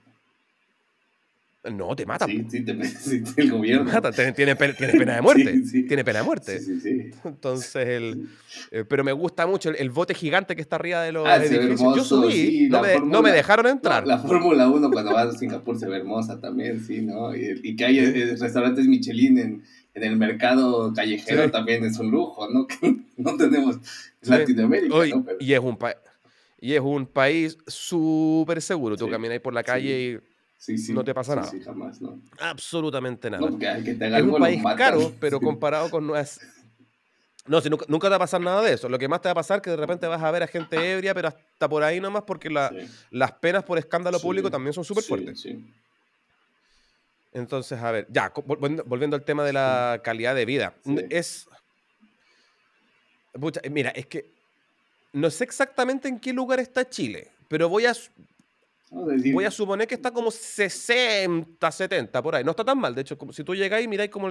[SPEAKER 3] No, te mata.
[SPEAKER 2] Sí, sí, te, (laughs) el gobierno.
[SPEAKER 3] mata, tiene, pena de muerte. (laughs) Tiene pena de muerte. (laughs) Entonces, el, eh, pero me gusta mucho el, bote gigante que está arriba de los ah, edificios. Yo subí, no, me, no, me, dejaron entrar.
[SPEAKER 2] la Fórmula 1 cuando vas a Singapur se ve hermosa también, sí, ¿no? Y, y que hay eh, restaurantes Michelin en en el mercado callejero también es un lujo, ¿no? (laughs) no tenemos Latinoamérica.
[SPEAKER 3] y, es un y es un país súper seguro. Tú caminas por la calle y no te pasa nada.
[SPEAKER 2] Sí, jamás, ¿no?
[SPEAKER 3] Absolutamente nada. es un país caro, pero comparado con nuestras... No, si nunca, te va a pasar nada de eso. Lo que más te va a pasar es que de repente vas a ver a gente ebria, pero hasta por ahí nomás, porque las penas por escándalo público también son súper fuertes. Sí. Entonces, a ver, ya, volviendo al tema de la calidad de vida. Es. mira, es que no sé exactamente en qué lugar está Chile, pero voy a. Voy a suponer que está como 60, 70, por ahí. No está tan mal. De hecho, como, si tú llegáis y miráis como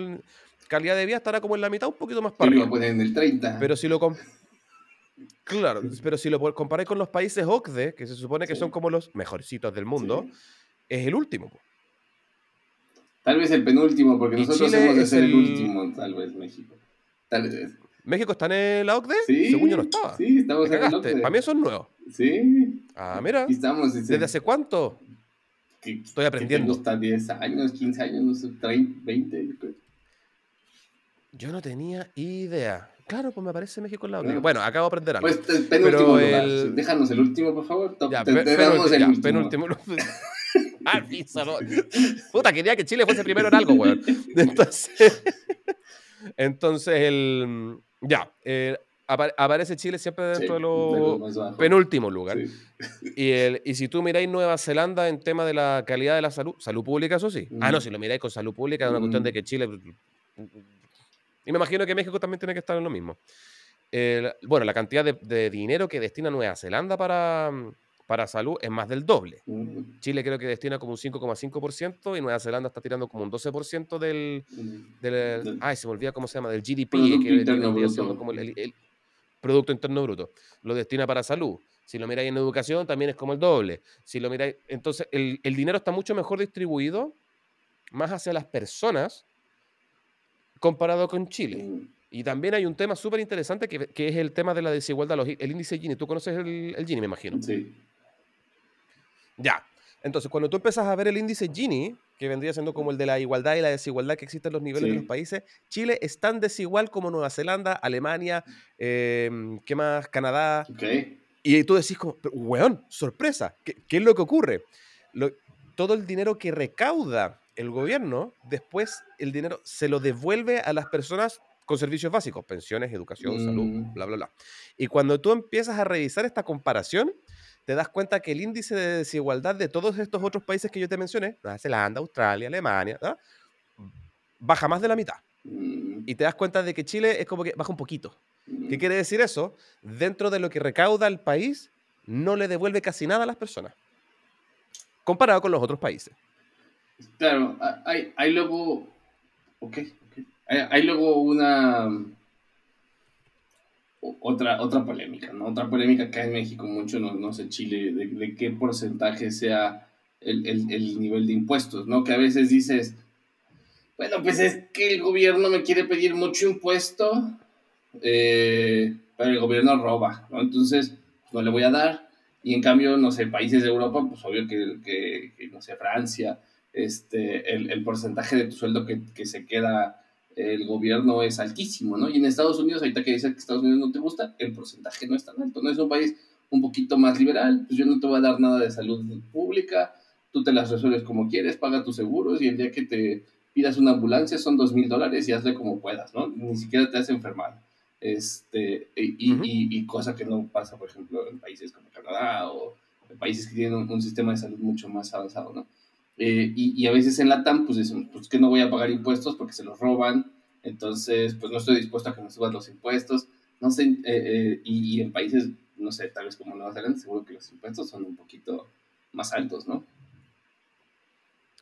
[SPEAKER 3] calidad de vida, estará como en la mitad, un poquito más para
[SPEAKER 2] arriba. en el 30.
[SPEAKER 3] Pero si lo, Claro, pero si lo comparáis con los países OCDE, que se supone que son como los mejorcitos del mundo, es el último.
[SPEAKER 2] Tal vez el penúltimo, porque nosotros hemos de ser el... último, tal vez México. Tal vez.
[SPEAKER 3] ¿México está en la OCDE?
[SPEAKER 2] Sí.
[SPEAKER 3] Según yo no estaba.
[SPEAKER 2] Sí, estamos en la OCDE.
[SPEAKER 3] Para mí eso es nuevo.
[SPEAKER 2] Sí.
[SPEAKER 3] Ah, mira.
[SPEAKER 2] estamos.
[SPEAKER 3] ¿Desde hace cuánto? Estoy aprendiendo.
[SPEAKER 2] Hasta 10 años, 15 años, no sé, 30, 20.
[SPEAKER 3] Yo no tenía idea. Claro, pues me aparece México en la OCDE. Bueno, acabo de aprender algo.
[SPEAKER 2] Pues penúltimo lugar. El... Déjanos el último, por favor.
[SPEAKER 3] Ya,
[SPEAKER 2] te, te damos el
[SPEAKER 3] ya,
[SPEAKER 2] último.
[SPEAKER 3] penúltimo. Ah, Puta, quería que Chile fuese primero en algo, weón. (laughs) Entonces, (laughs) entonces el... Ya, eh, aparece Chile siempre dentro de los penúltimos lugares. Y, el, y si tú miráis Nueva Zelanda en tema de la calidad de la salud, salud pública, eso sí. Ah, no, si lo miráis con salud pública, es una cuestión de que Chile. Y me imagino que México también tiene que estar en lo mismo. bueno, la cantidad de, dinero que destina Nueva Zelanda para, para salud es más del doble. Chile creo que destina como un 5,5% y Nueva Zelanda está tirando como un 12% del, del, Ay, se me olvida cómo se llama, del GDP, que, como el, Producto Interno Bruto. Lo destina para salud. Si lo miráis en educación, también es como el doble. Si lo miráis, entonces el, dinero está mucho mejor distribuido, más hacia las personas, comparado con Chile. Mm. Y también hay un tema súper interesante que, es el tema de la desigualdad, el índice Gini. ¿Tú conoces el, el Gini, me imagino?
[SPEAKER 2] Sí.
[SPEAKER 3] Ya. Entonces, cuando tú empiezas a ver el índice Gini, que vendría siendo como el de la igualdad y la desigualdad que existen en los niveles de los países, Chile es tan desigual como Nueva Zelanda, Alemania, em, ¿qué más? Canadá. Y tú decís como, weón, sorpresa, ¿qué, es lo que ocurre? todo el dinero que recauda el gobierno, después el dinero se lo devuelve a las personas con servicios básicos, pensiones, educación, salud, mm. bla, bla, bla. Y cuando tú empiezas a revisar esta comparación, te das cuenta que el índice de desigualdad de todos estos otros países que yo te mencioné, Nueva Zelanda, Australia, Alemania, baja más de la mitad. Mm. Y te das cuenta de que Chile es como que baja un poquito. ¿Qué mm. quiere decir eso? Dentro de lo que recauda el país, no le devuelve casi nada a las personas, comparado con los otros países.
[SPEAKER 2] Claro, hay, hay luego, ok, hay, hay luego una otra, otra polémica, ¿no? Otra polémica que hay en México mucho, no, no sé, Chile, de, qué porcentaje sea el, el, nivel de impuestos, ¿no? Que a veces dices, bueno, pues es que el gobierno me quiere pedir mucho impuesto, eh, pero el gobierno roba, ¿no? Entonces, pues, no le voy a dar. Y en cambio, no sé, países de Europa, pues obvio que, que, no sé, Francia, este, el, el porcentaje de tu sueldo que, que se queda el gobierno es altísimo, ¿no? Y en Estados Unidos, ahorita que dices que Estados Unidos no te gusta, el porcentaje no es tan alto, ¿no? Es un país un poquito más liberal, pues yo no te voy a dar nada de salud pública, tú te las resuelves como quieres, paga tus seguros y el día que te pidas una ambulancia son dos mil dólares y hazle como puedas, ¿no? Ni siquiera te hace enfermar. Este, y, y, cosa que no pasa, por ejemplo, en países como Canadá o en países que tienen un, un sistema de salud mucho más avanzado, ¿no? Eh, y, a veces en la TAM, pues dicen, pues que no voy a pagar impuestos porque se los roban, entonces pues no estoy dispuesto a que me suban los impuestos, no sé, eh, eh, y, en países, no sé, tal vez como Nueva Zelanda, seguro que los impuestos son un poquito más altos, ¿no?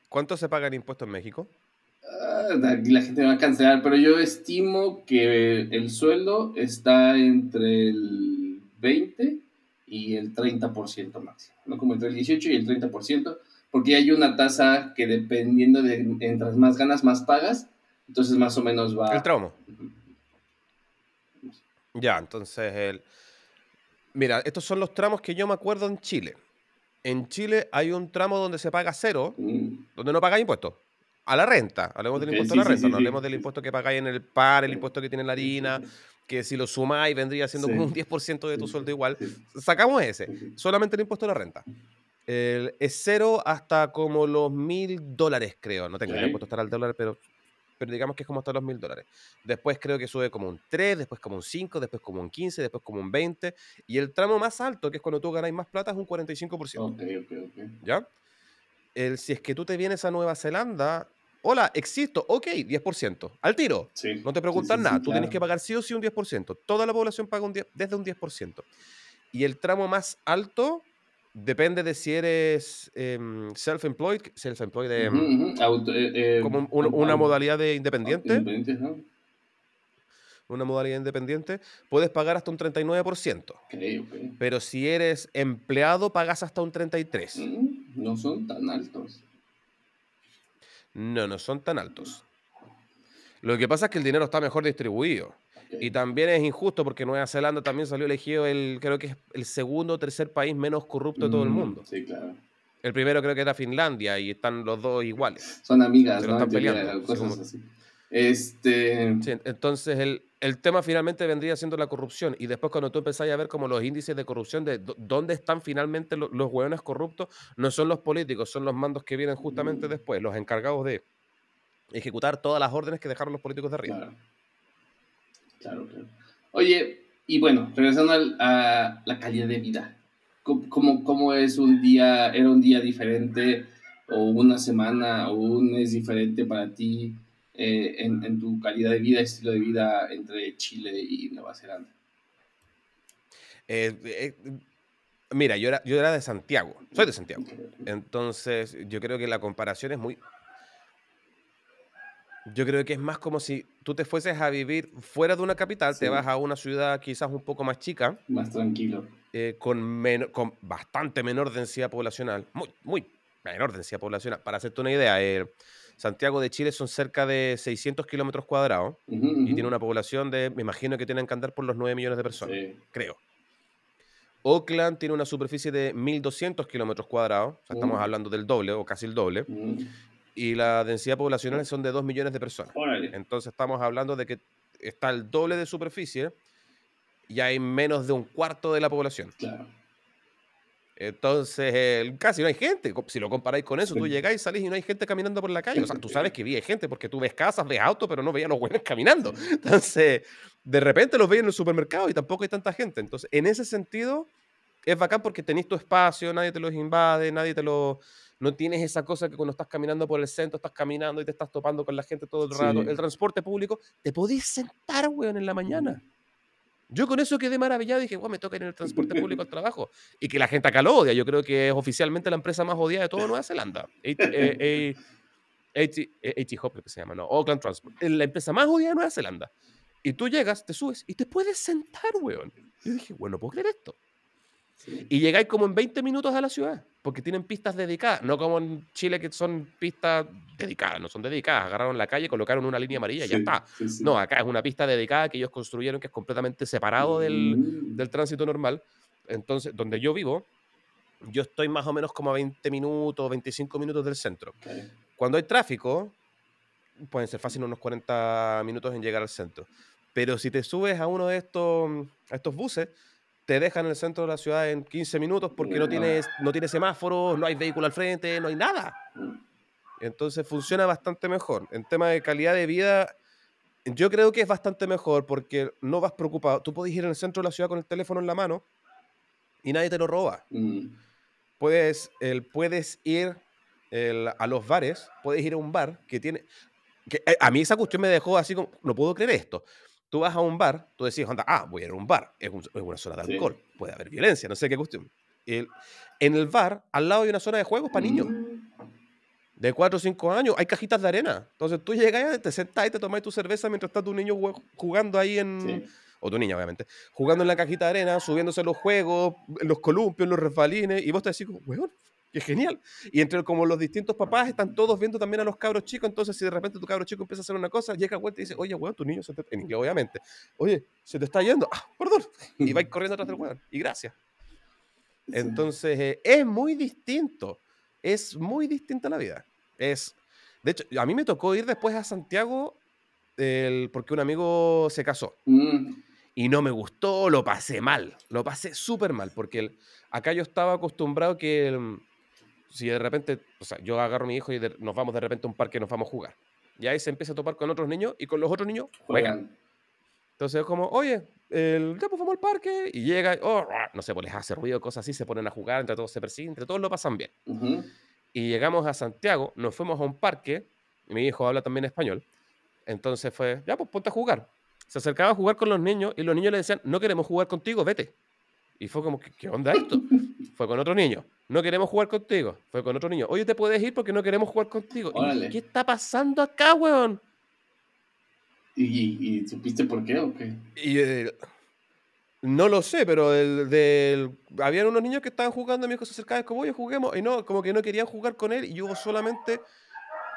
[SPEAKER 3] ¿Cuánto se paga en impuestos en México?
[SPEAKER 2] Aquí la gente me va a cancelar, pero yo estimo que el sueldo está entre el 20 y el 30% máximo, ¿no? Como entre el 18 y el 30% porque hay una tasa que dependiendo de entras más ganas, más pagas, entonces más o menos va...
[SPEAKER 3] El tramo. Ya, entonces el... Mira, estos son los tramos que yo me acuerdo en Chile. En Chile hay un tramo donde se paga cero, mm. donde no pagáis impuestos. A la renta. Hablemos del impuesto a la renta. no hablemos del impuesto que pagáis en el par, el impuesto que tiene la harina, que si lo sumáis vendría siendo como un 10% de tu sueldo igual. Sacamos ese. Solamente el impuesto a la renta es cero hasta como los mil dólares, creo. No tengo idea cuánto estará el dólar, pero, pero digamos que es como hasta los mil dólares. Después creo que sube como un 3, después como un 5, después como un 15, después como un 20. Y el tramo más alto, que es cuando tú ganas más plata, es un 45%.
[SPEAKER 2] Ok, ok, ok.
[SPEAKER 3] ¿Ya? El, si es que tú te vienes a Nueva Zelanda, hola, existo, ok, 10%. Al tiro. no te preguntan nada. tú tienes que pagar sí o sí un 10%. Toda la población paga un 10, desde un 10%. Y el tramo más alto Depende de si eres em, self-employed, self-employed em, eh, eh, como una modalidad de independiente. una modalidad independiente, puedes pagar hasta un 39%.
[SPEAKER 2] Okay, okay.
[SPEAKER 3] Pero si eres empleado, pagas hasta un 33%.
[SPEAKER 2] Mm, no son tan altos.
[SPEAKER 3] No, no son tan altos. Lo que pasa es que el dinero está mejor distribuido. Y también es injusto porque Nueva Zelanda también salió elegido el, creo que es el segundo o tercer país menos corrupto de todo el
[SPEAKER 2] Mm,
[SPEAKER 3] mundo.
[SPEAKER 2] Sí, claro.
[SPEAKER 3] El primero creo que era Finlandia y están los dos iguales.
[SPEAKER 2] Son amigas, ¿no?
[SPEAKER 3] están peleando,
[SPEAKER 2] Cosas así. Este.
[SPEAKER 3] Sí, entonces el, el tema finalmente vendría siendo la corrupción. Y después cuando tú empezás a ver como los índices de corrupción, de dó- dónde están finalmente lo- los hueones corruptos, no son los políticos, son los mandos que vienen justamente después, los encargados de ejecutar todas las órdenes que dejaron los políticos de arriba.
[SPEAKER 2] Claro. Claro, claro. Oye, y bueno, regresando a la calidad de vida. ¿Cómo, cómo, cómo es un día, era un día diferente o una semana o un mes diferente para ti eh, en, en tu calidad de vida, estilo de vida entre Chile y Nueva Zelanda?
[SPEAKER 3] Eh, eh, mira, yo era, yo era de Santiago, soy de Santiago. Entonces, yo creo que la comparación es muy... Yo creo que es más como si tú te fueses a vivir fuera de una capital,
[SPEAKER 2] Sí.
[SPEAKER 3] te vas a una ciudad quizás un poco más chica,
[SPEAKER 2] Más tranquilo.
[SPEAKER 3] eh, con, men- con bastante menor densidad poblacional, muy, muy menor densidad poblacional. Para hacerte una idea, eh, Santiago de Chile son cerca de 600 kilómetros cuadrados y tiene una población de, me imagino que tienen que andar por los 9 millones de personas
[SPEAKER 2] Sí.
[SPEAKER 3] creo. Oakland tiene una superficie de 1.200 kilómetros cuadrados, o sea, estamos hablando del doble o casi el doble. Y la densidad poblacional son de 2 millones de personas.
[SPEAKER 2] Órale.
[SPEAKER 3] Entonces estamos hablando de que está el doble de superficie y hay menos de un cuarto de la población.
[SPEAKER 2] Claro.
[SPEAKER 3] Entonces, eh, casi no hay gente. Si lo comparáis con eso, tú
[SPEAKER 2] Sí.
[SPEAKER 3] llegáis, salís y no hay gente caminando por la calle. O sea, tú sabes que vi gente porque tú ves casas, ves autos, pero no veías los buenos caminando. Entonces, de repente los veis en el supermercado y tampoco hay tanta gente. Entonces, en ese sentido, es bacán porque tenés tu espacio, nadie te los invade, nadie te lo... No tienes esa cosa que cuando estás caminando por el centro, estás caminando y te estás topando con la gente todo el rato.
[SPEAKER 2] Sí.
[SPEAKER 3] El transporte público, te podés sentar, weón, en la mañana. Yo con eso quedé maravillado y dije, guau, me toca ir en el transporte público al (laughs) trabajo. Y que la gente acá lo odia. Yo creo que es oficialmente la empresa más odiada de toda Nueva Zelanda. (laughs) AT, eh, eh, eh, Hop, que se llama, no, Auckland Transport. La empresa más odiada de Nueva Zelanda. Y tú llegas, te subes y te puedes sentar, weón. Y yo dije, bueno, ¿puedo creer esto?
[SPEAKER 2] Sí.
[SPEAKER 3] Y llegáis como en 20 minutos a la ciudad, porque tienen pistas dedicadas, no como en Chile que son pistas dedicadas, no son dedicadas, agarraron la calle, colocaron una línea amarilla y ya
[SPEAKER 2] Sí,
[SPEAKER 3] está.
[SPEAKER 2] sí.
[SPEAKER 3] No, acá es una pista dedicada que ellos construyeron que es completamente separado del,
[SPEAKER 2] Mm.
[SPEAKER 3] del tránsito normal. Entonces, donde yo vivo, yo estoy más o menos como a 20 minutos, 25 minutos del centro.
[SPEAKER 2] Ok.
[SPEAKER 3] Cuando hay tráfico, pueden ser fácil unos 40 minutos en llegar al centro. Pero si te subes a uno de estos, a estos buses, te dejan en el centro de la ciudad en 15 minutos porque no tienes, no tiene semáforos, no hay vehículo al frente, no hay nada. Entonces funciona bastante mejor. En tema de calidad de vida, yo creo que es bastante mejor porque no vas preocupado. Tú puedes ir en el centro de la ciudad con el teléfono en la mano y nadie te lo roba.
[SPEAKER 2] Mm.
[SPEAKER 3] Puedes, el, puedes ir el, a los bares, puedes ir a un bar que tiene... Que, eh, a mí esa cuestión me dejó así como, no puedo creer esto. Tú vas a un bar, tú decís, onda, ah, voy a ir a un bar, es, un- es una zona de
[SPEAKER 2] Sí.
[SPEAKER 3] alcohol, puede haber violencia, no sé qué cuestión. El- en el bar, al lado hay una zona de juegos para niños
[SPEAKER 2] Mm.
[SPEAKER 3] de 4 o 5 años, hay cajitas de arena. Entonces tú llegas, te sentás y te tomás tu cerveza mientras está tu niño jugando ahí en...
[SPEAKER 2] Sí.
[SPEAKER 3] O tu niña, obviamente. Jugando en la cajita de arena, subiéndose los juegos, los columpios, los resbalines. Y vos te decís, como, weón, qué genial. Y entre como los distintos papás están todos viendo también a los cabros chicos. Entonces, si de repente tu cabro chico empieza a hacer una cosa, llega vuelta y dice, oye, weón, tu niño se te... En inglés, obviamente. Oye, se te está yendo. Ah, perdón. Y vais corriendo atrás del weón. Y gracias. Entonces, eh, es muy distinto. Es muy distinta la vida. Es, de hecho, a mí me tocó ir después a Santiago el- porque un amigo se casó
[SPEAKER 2] Mm.
[SPEAKER 3] y no me gustó, lo pasé mal, lo pasé súper mal, porque el- acá yo estaba acostumbrado que el- si de repente, o sea, yo agarro a mi hijo y de- nos vamos de repente a un parque y nos vamos a jugar. Y ahí se empieza a topar con otros niños y con los otros niños juegan. Entonces es como, oye, el, ya pues vamos al parque y llega, oh, no sé, pues les hace ruido, cosas así, se ponen a jugar, entre todos se persiguen, entre todos lo pasan bien. Y llegamos a Santiago, nos fuimos a un parque, y mi hijo habla también español, entonces fue, ya pues ponte a jugar. Se acercaba a jugar con los niños y los niños le decían, no queremos jugar contigo, vete. Y fue como, ¿qué, qué onda esto? (laughs) fue con otro niño, no queremos jugar contigo. Fue con otro niño, oye, te puedes ir porque no queremos jugar contigo.
[SPEAKER 2] Órale.
[SPEAKER 3] ¿Qué está pasando acá, weón? ¿Qué está pasando acá, weón? Y yo dije, bueno, ¿por qué esto? Fue con otro niño, oye, te puedes ir porque no queremos jugar contigo. Y yo, ¿qué está pasando acá, weón? ¿Qué está pasando acá, weón?
[SPEAKER 2] ¿Y, supiste por qué o qué?
[SPEAKER 3] Y, eh, no lo sé, pero el, del, habían unos niños que estaban jugando, mi hijo se acercaba y como, oye, juguemos. Y no, como que no querían jugar con él y hubo solamente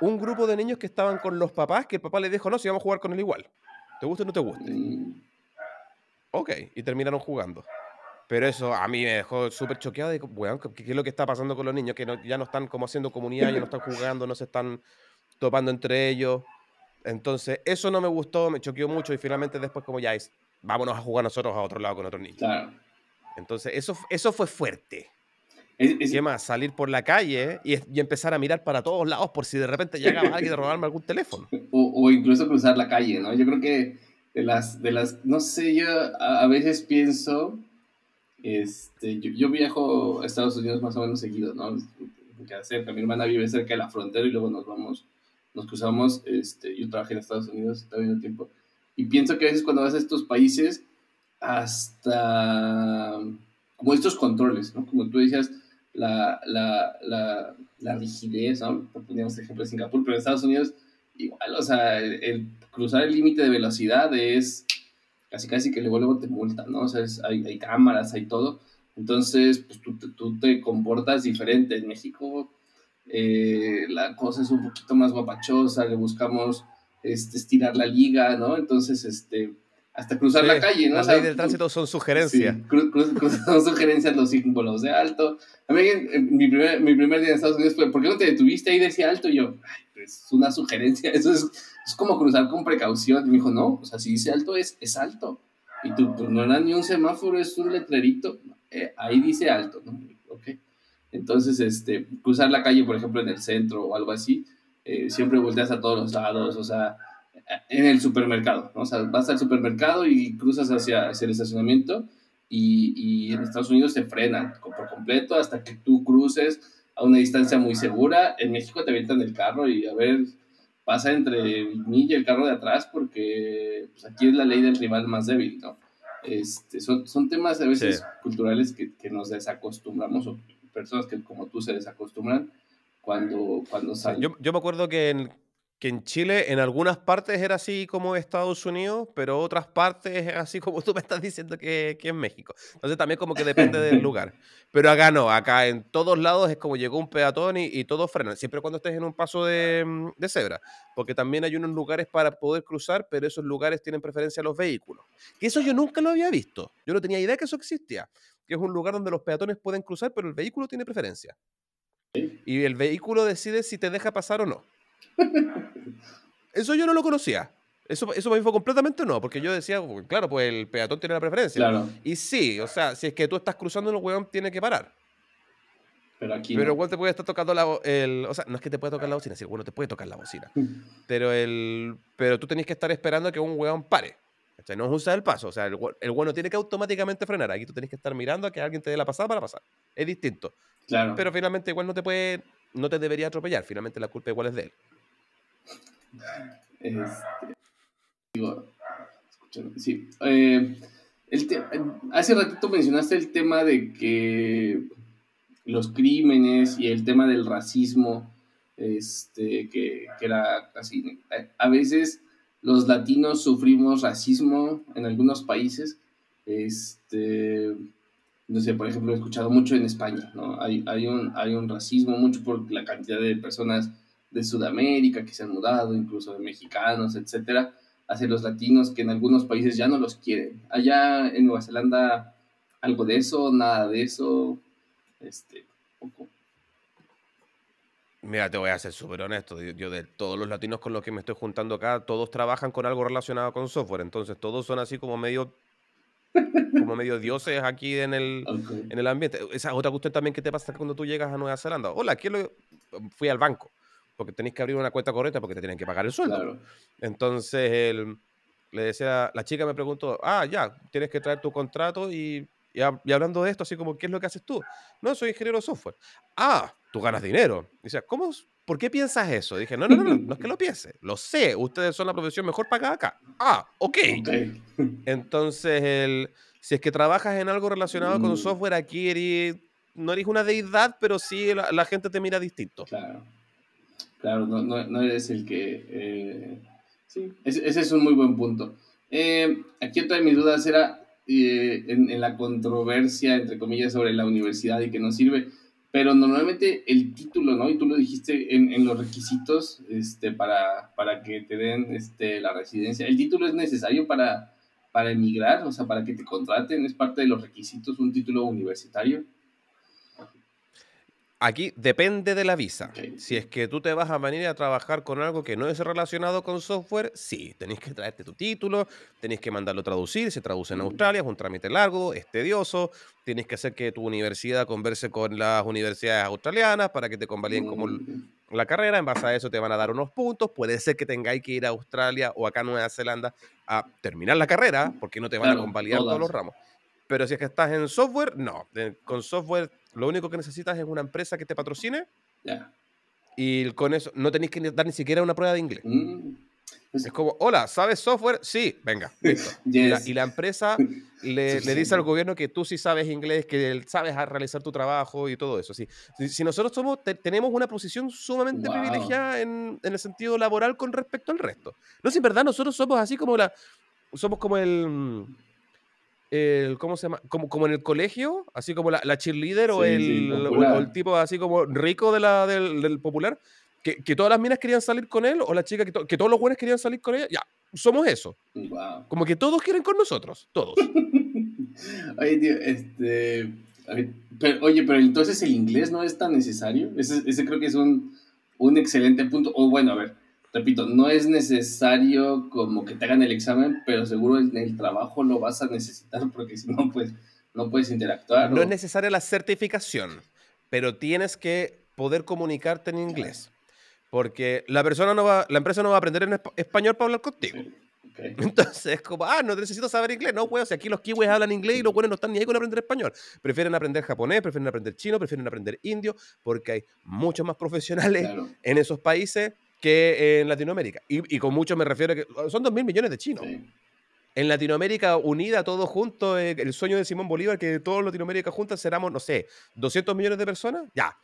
[SPEAKER 3] un grupo de niños que estaban con los papás que el papá les dijo, no, si vamos a jugar con él igual. ¿Te gusta o no te guste? Mm. Ok, y terminaron jugando. Pero eso a mí me dejó súper choqueado. de weón, ¿qué, es lo que está pasando con los niños? Que ya no están como haciendo comunidad, ya no están jugando, no se están topando entre ellos. Entonces, eso no me gustó, me choqueó mucho y finalmente después como ya es, vámonos a jugar nosotros a otro lado con otros niños. Claro. Entonces, eso, eso fue fuerte. Es, ¿Qué más? Salir por la calle y, y, empezar a mirar para todos lados por si de repente llegaba alguien a (laughs) robarme algún teléfono.
[SPEAKER 2] O, o, incluso cruzar la calle, ¿no? Yo creo que de las, de las no sé, yo a, veces pienso, este, yo, yo, viajo a Estados Unidos más o menos seguido, ¿no? Porque cerca, mi hermana vive cerca de la frontera y luego nos vamos, nos cruzamos, este, yo trabajé en Estados Unidos también un tiempo, y pienso que a veces cuando vas a estos países, hasta como estos controles, ¿no? Como tú decías, la, la, la, la rigidez, ¿no? Poníamos ejemplo de Singapur, pero en Estados Unidos igual, o sea, el, cruzar el límite de velocidad es casi casi que luego, luego te multan, ¿no? O sea, hay, hay, cámaras, hay todo. Entonces, pues tú, tú, te comportas diferente. En México eh, la cosa es un poquito más guapachosa, le buscamos este, estirar la liga, ¿no? Entonces, este, hasta cruzar la calle, ¿no?
[SPEAKER 3] Las leyes del tránsito son sugerencias. (laughs)
[SPEAKER 2] son sugerencias los símbolos de alto. A mí, mi primer, mi primer día en Estados Unidos fue, ¿por qué no te detuviste ahí decía alto? Y yo, ay, pues es una sugerencia, (laughs) eso es, es como cruzar con precaución. Y me dijo, no, o sea, si dice alto es, es alto. Y tú, pues no era ni un semáforo, es un letrerito. Eh, ahí dice alto, ¿no? Ok. Entonces, este, cruzar la calle, por ejemplo, en el centro o algo así, eh, siempre volteas a todos los lados, o sea, en el supermercado, ¿no? O sea, vas al supermercado y cruzas hacia, hacia el estacionamiento y, y, en Estados Unidos se frenan por completo hasta que tú cruces a una distancia muy segura. En México te avientan el carro y a ver, pasa entre mí y el carro de atrás porque pues, aquí es la ley del rival más débil, ¿no? Este, son, son temas a veces culturales que, que, nos desacostumbramos o personas que como tú se desacostumbran cuando, cuando salen.
[SPEAKER 3] Yo, yo me acuerdo que en, que en Chile en algunas partes era así como Estados Unidos, pero otras partes es así como (laughs) tú me estás diciendo que, que es México. Entonces también como que depende del (laughs) lugar. Pero acá no, acá en todos lados es como llegó un peatón y, y todos frenan, siempre cuando estés en un paso de, mm, de, cebra, porque también hay unos lugares para poder cruzar, pero esos lugares tienen preferencia a los vehículos. Y eso yo nunca lo había visto, yo no tenía idea que eso existía, que es un lugar donde los peatones pueden cruzar, pero el vehículo tiene preferencia. Y el vehículo decide si te deja pasar o no. (laughs) Eso yo no lo conocía. Eso, eso me fue completamente no, porque yo decía, claro, pues el peatón tiene la preferencia. Y sí, o sea, si es que tú estás cruzando, el weón tiene que parar. Pero aquí. Pero igual te puede estar tocando la el, O sea, no es que te puede tocar la bocina, sí, bueno, te puede tocar la bocina. pero el pero tú tenés que estar esperando a que un weón pare. O sea, no es usar el paso. O sea, el, el no tiene que automáticamente frenar. Aquí tú tenés que estar mirando a que alguien te dé la pasada para pasar. Es distinto. Claro. Pero finalmente igual no te puede. No te debería atropellar. Finalmente la culpa igual es de él.
[SPEAKER 2] Este, sí. Eh, hace ratito mencionaste el tema de que los crímenes y el tema del racismo, este, que, era así. A veces los latinos sufrimos racismo en algunos países. Este, no sé, por ejemplo, he escuchado mucho en España, ¿no? Hay, hay, un, hay un racismo mucho por la cantidad de personas de Sudamérica que se han mudado, incluso de mexicanos, etcétera, hacia los latinos que en algunos países ya no los quieren. Allá en Nueva Zelanda, algo de eso, nada de eso, este, poco.
[SPEAKER 3] Mira, te voy a ser súper honesto. Yo, de todos los latinos con los que me estoy juntando acá, todos trabajan con algo relacionado con software. Entonces, todos son así como medio como medio dioses aquí en el, en el ambiente. Esa otra cuestión también que te pasa cuando tú llegas a Nueva Zelanda. Hola, lo... fui al banco porque tenéis que abrir una cuenta correcta porque te tienen que pagar el sueldo. Entonces, él, le decía, la chica me preguntó, ah, ya, tienes que traer tu contrato y, y, hablando de esto, así como, ¿qué es lo que haces tú? No, soy ingeniero de software. Ah, tú ganas dinero. Dice, ¿cómo? ¿Por qué piensas eso? Dije, no, no, no, no, no es que lo (laughs) piense, lo sé, ustedes son la profesión mejor pagada acá. Ah, ok. (laughs) Entonces, el, si es que trabajas en algo relacionado con mm. software, aquí eres, no eres una deidad, pero sí la, la gente te mira distinto.
[SPEAKER 2] Claro. Claro, no, no, no eres el que, eh, Sí, ese, es un muy buen punto. Eh, aquí otra de mis dudas era eh, en, la controversia, entre comillas, sobre la universidad y que no sirve, pero normalmente el título, ¿no? Y tú lo dijiste en, en los requisitos este, para, para que te den este, la residencia, ¿el título es necesario para, para emigrar? O sea, para que te contraten, ¿es parte de los requisitos un título universitario?
[SPEAKER 3] Aquí depende de la visa. Si es que tú te vas a venir a trabajar con algo que no es relacionado con software, sí, tenéis que traerte tu título, tenéis que mandarlo a traducir, se traduce en Australia, es un trámite largo, es tedioso, tienes que hacer que tu universidad converse con las universidades australianas para que te convaliden como la carrera, en base a eso te van a dar unos puntos, puede ser que tengáis que ir a Australia o acá a Nueva Zelanda a terminar la carrera, porque no te van a convalidar todos los ramos. Pero si es que estás en software, no. Con software lo único que necesitas es una empresa que te patrocine. Ya. Y con eso no tenéis que dar ni siquiera una prueba de inglés. Mm. Es como, hola, ¿sabes software? Sí, venga, (laughs) listo. Y, la, empresa (laughs) le, dice al gobierno que tú sí sabes inglés, que sabes realizar tu trabajo y todo eso. Sí. Si, nosotros somos, tenemos una posición sumamente privilegiada en, en, el sentido laboral con respecto al resto. No, si en verdad nosotros somos así como la... Somos como el el, ¿cómo se llama? Como, como en el colegio, así como la, la cheerleader o, el, el, tipo así como rico de la, del, popular, que, que, todas las minas querían salir con él, o la chica que, que todos los buenos querían salir con ella, ya, somos eso. Como que todos quieren con nosotros, todos. (laughs)
[SPEAKER 2] oye, tío, este... pero, oye, pero entonces el inglés no es tan necesario. Ese, ese creo que es un, un excelente punto. O bueno, a ver, repito, no es necesario como que te hagan el examen, pero seguro en el trabajo lo vas a necesitar (laughs) porque si no, pues no puedes interactuar.
[SPEAKER 3] No es necesaria la certificación, pero tienes que poder comunicarte en inglés. Porque la persona no va, la empresa no va a aprender en español para hablar contigo. (laughs) Entonces es como, ah, no necesito saber inglés. No, pues, si aquí los kiwis hablan inglés y los buenos no están ni ahí con aprender español. Prefieren aprender japonés, prefieren aprender chino, prefieren aprender indio, porque hay muchos más profesionales en esos países que en Latinoamérica. Y, con mucho me refiero a que son dos mil millones de chinos. En Latinoamérica unida, todos juntos, eh, el sueño de Simón Bolívar, que todos Latinoamérica juntas seramos, no sé, 200 millones de personas, ya,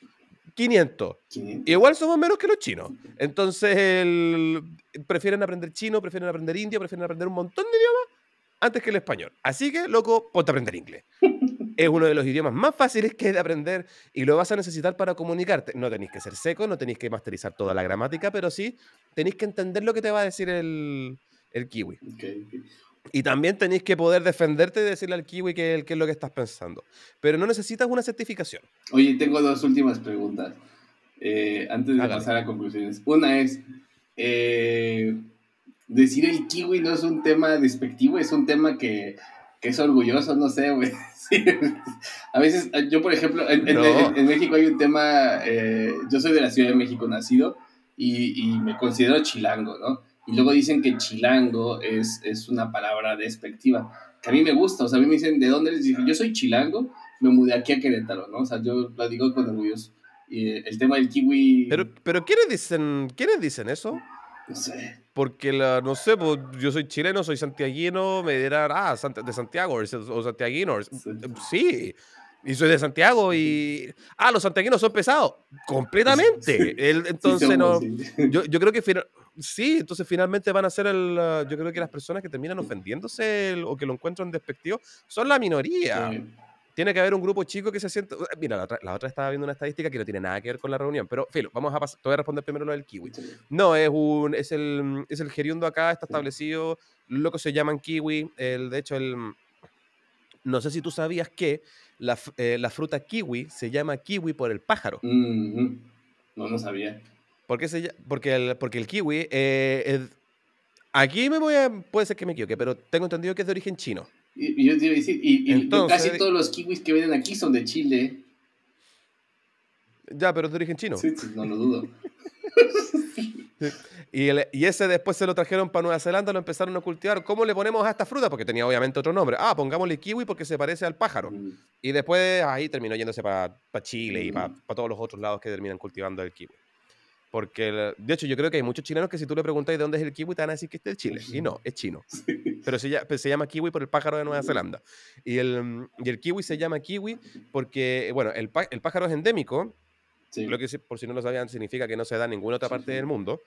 [SPEAKER 3] 500. Igual somos menos que los chinos. Entonces, prefieren aprender chino, prefieren aprender indio, prefieren aprender un montón de idiomas antes que el español. Así que, loco, ponte a aprender inglés. (laughs) es uno de los idiomas más fáciles que de aprender y lo vas a necesitar para comunicarte. No tenéis que ser seco, no tenéis que masterizar toda la gramática, pero sí tenéis que entender lo que te va a decir el, el kiwi. Y también tenéis que poder defenderte y decirle al kiwi qué, es lo que estás pensando. Pero no necesitas una certificación.
[SPEAKER 2] Oye, tengo dos últimas preguntas. Eh, antes de pasar a conclusiones. Una es, eh, decir el kiwi no es un tema despectivo, es un tema que, que es orgulloso, no sé, güey. (laughs) A veces, yo por ejemplo, en, México hay un tema, eh, yo soy de la Ciudad de México nacido y, y, me considero chilango, ¿no? Y luego dicen que chilango es, es una palabra despectiva, que a mí me gusta, o sea, a mí me dicen, ¿de dónde les dije? Yo soy chilango, me mudé aquí a Querétaro, ¿no? O sea, yo lo digo con orgulloso. Y el tema del kiwi...
[SPEAKER 3] Pero, pero ¿quiénes dicen, ¿quiénes dicen eso?
[SPEAKER 2] No sé.
[SPEAKER 3] Porque, la, no sé, pues, yo soy chileno, soy santiaguino, me dirán, ah, de Santiago o santiaguino. Sí. Y soy de Santiago y... Ah, los santiaguinos son pesados. Completamente. entonces, no... (laughs) Yo, yo, creo que... Sí, entonces finalmente van a ser el... Yo creo que las personas que terminan ofendiéndose o que lo encuentran despectivo son la minoría. Tiene que haber un grupo chico que se siente. Mira, la otra, estaba viendo una estadística que no tiene nada que ver con la reunión, pero filo, vamos a pasar. Te voy a responder primero lo del kiwi. No, es un es el, es el geriondo acá, está establecido. Lo se llaman kiwi. El, de hecho, el. No sé si tú sabías que la, eh, la fruta kiwi se llama kiwi por el pájaro.
[SPEAKER 2] No, no sabía.
[SPEAKER 3] ¿Por qué se, porque, el, porque el kiwi. Eh, aquí me voy a. Puede ser que me equivoque, pero tengo entendido que es de origen chino.
[SPEAKER 2] Y, yo te iba a decir, y, casi todos los kiwis que vienen aquí son de Chile.
[SPEAKER 3] Ya, pero de origen chino.
[SPEAKER 2] Sí, no lo dudo. (laughs)
[SPEAKER 3] y, y, ese después se lo trajeron para Nueva Zelanda, lo empezaron a cultivar. ¿Cómo le ponemos a esta fruta? Porque tenía obviamente otro nombre. Ah, pongámosle kiwi porque se parece al pájaro. Y después ahí terminó yéndose para Chile y para todos los otros lados que terminan cultivando el kiwi. Porque, de hecho, yo creo que hay muchos chilenos que si tú le preguntas de dónde es el kiwi, te van a decir que es de Chile. Y no, es chino. (laughs) Pero se, llama, se llama kiwi por el pájaro de Nueva Zelanda. Y el, y el kiwi se llama kiwi porque, bueno, el, el pájaro es endémico. Lo que, por si no lo sabían, significa que no se da en ninguna otra parte del mundo.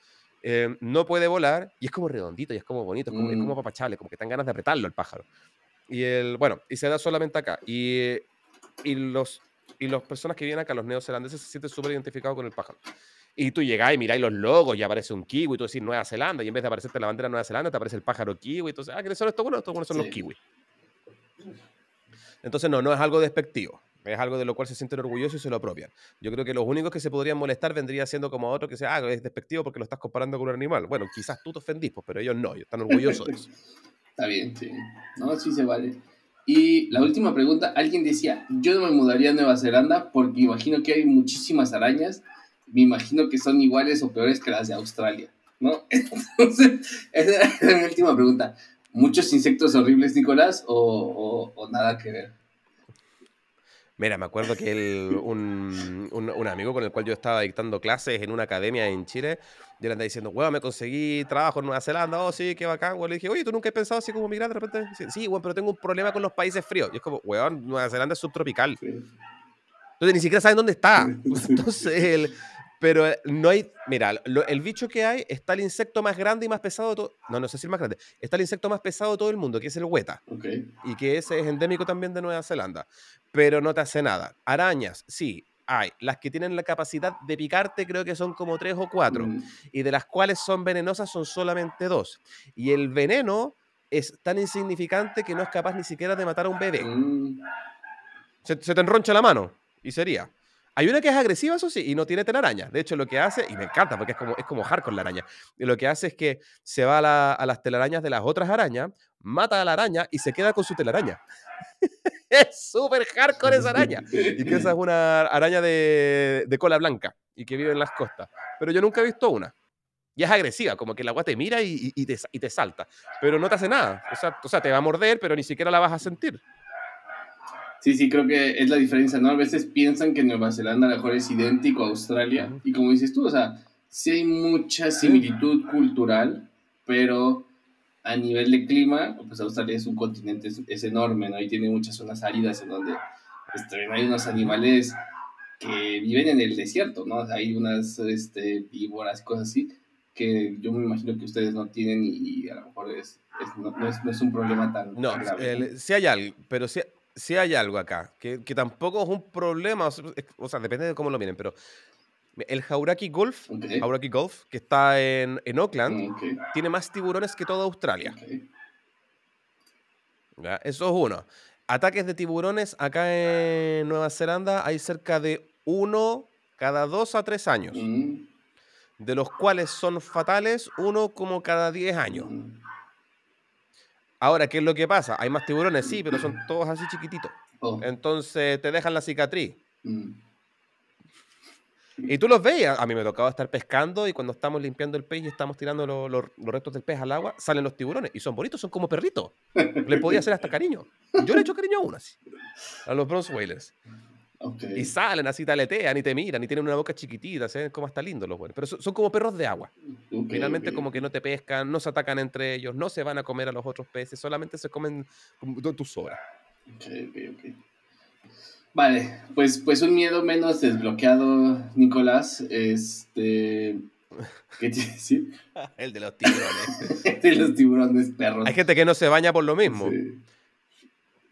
[SPEAKER 3] eh, no puede volar y es como redondito y es como bonito, es como, es como
[SPEAKER 2] Mm.
[SPEAKER 3] papachable, como que dan ganas de apretarlo el pájaro. Y el, bueno, y se da solamente acá. Y, y los y las personas que vienen acá, los neozelandeses, se sienten súper identificados con el pájaro. Y tú llegás y miráis los logos y aparece un kiwi, y tú decís Nueva Zelanda, y en vez de aparecerte la bandera de Nueva Zelanda, te aparece el pájaro kiwi. Entonces, ah, ¿quiénes son estos buenos? Estos buenos son los
[SPEAKER 2] Sí.
[SPEAKER 3] kiwis. Entonces, no, no es algo despectivo. Es algo de lo cual se sienten orgullosos y se lo apropian. Yo creo que los únicos que se podrían molestar vendría siendo como otro que sea, ah, es despectivo porque lo estás comparando con un animal. Bueno, quizás tú te ofendís, pues, pero ellos no, ellos están orgullosos de eso. (laughs)
[SPEAKER 2] Está bien, sí. No, sí se vale. Y la última pregunta, alguien decía, yo no me mudaría a Nueva Zelanda porque imagino que hay muchísimas arañas, me imagino que son iguales o peores que las de Australia, ¿no? (laughs) Entonces, esa era mi última pregunta. ¿Muchos insectos horribles, Nicolás, o, o- o nada que ver?
[SPEAKER 3] Mira, me acuerdo que el- un, un- un amigo con el cual yo estaba dictando clases en una academia en Chile, yo le andaba diciendo, weón, me conseguí trabajo en Nueva Zelanda, oh, sí, qué bacán, weón. Le dije, oye, ¿tú nunca has pensado así como migrar de repente? Sí, weón, pero tengo un problema con los países fríos. Y es como, weón, Nueva Zelanda es subtropical. Entonces ni siquiera saben dónde está. Entonces, el- pero eh, no hay. Mira, lo- el bicho que hay está el insecto más grande y más pesado de todo. No, no sé si el más grande. Está el insecto más pesado de todo el mundo, que es el hueta. Y que ese es endémico también de Nueva Zelanda. Pero no te hace nada. Arañas, sí, hay. Las que tienen la capacidad de picarte, creo que son como tres o cuatro.
[SPEAKER 2] Mm,
[SPEAKER 3] Y de las cuales son venenosas, son solamente dos. Y el veneno es tan insignificante que no es capaz ni siquiera de matar a un bebé.
[SPEAKER 2] mm,
[SPEAKER 3] Se, se te enroncha la mano y sería. Hay una que es agresiva, eso sí, y no tiene telaraña. De hecho, lo que hace, y me encanta porque es como, es como hardcore la araña, y lo que hace es que se va a, la- a las telarañas de las otras arañas, mata a la araña y se queda con su telaraña. (laughs) es súper hardcore esa araña. Y que esa es una araña de, de cola blanca y que vive en las costas. Pero yo nunca he visto una. Y es agresiva, como que el agua te mira y, y- te, y te salta. Pero no te hace nada. O sea, o sea, te va a morder, pero ni siquiera la vas a sentir.
[SPEAKER 2] Sí, sí, creo que es la diferencia, ¿no? A veces piensan que Nueva Zelanda a lo mejor es idéntico a Australia. Y como dices tú, o sea, sí hay mucha similitud cultural, pero a nivel de clima, pues Australia es un continente, es, es enorme, ¿no? Y tiene muchas zonas áridas en donde también hay unos animales que viven en el desierto, ¿no? Hay unas este, víboras cosas así que yo me imagino que ustedes no tienen y, y a lo mejor es, es- no, no es, no es un problema tan,
[SPEAKER 3] No,
[SPEAKER 2] grave.
[SPEAKER 3] el- sí hay algo, pero sí, sí hay algo acá, que, que tampoco es un problema, o sea, depende de cómo lo miren, pero el Hauraki Golf. Hauraki Golf, que está en, en Auckland,
[SPEAKER 2] Ok,
[SPEAKER 3] tiene más tiburones que toda Australia. Eso es uno. Ataques de tiburones acá en Nueva Zelanda hay cerca de uno cada dos a tres años,
[SPEAKER 2] Mm,
[SPEAKER 3] de los cuales son fatales uno como cada diez años.
[SPEAKER 2] mm.
[SPEAKER 3] Ahora, ¿qué es lo que pasa? Hay más tiburones, sí, pero son todos así chiquititos.
[SPEAKER 2] Oh,
[SPEAKER 3] Entonces te dejan la cicatriz.
[SPEAKER 2] mm.
[SPEAKER 3] Y tú los veías. A mí me tocaba estar pescando y cuando estamos limpiando el pez y estamos tirando lo- lo- los restos del pez al agua, salen los tiburones y son bonitos, son como perritos. Le podía hacer hasta cariño. Yo le he hecho cariño a uno así. A los bronze whalers.
[SPEAKER 2] Ok.
[SPEAKER 3] Y salen así, taletean y te miran y tienen una boca chiquitita, se ven como hasta lindos los buenos. Pero son, son como perros de agua.
[SPEAKER 2] Ok,
[SPEAKER 3] Finalmente
[SPEAKER 2] ok.
[SPEAKER 3] como que no te pescan, no se atacan entre ellos, no se van a comer a los otros peces, solamente se comen tus sobras.
[SPEAKER 2] Vale, pues, pues un miedo menos desbloqueado, Nicolás. Este. (laughs) ¿Qué te decir?
[SPEAKER 3] El de los tiburones. (laughs)
[SPEAKER 2] de los tiburones perros.
[SPEAKER 3] Hay gente que no se baña por lo mismo.
[SPEAKER 2] Sí,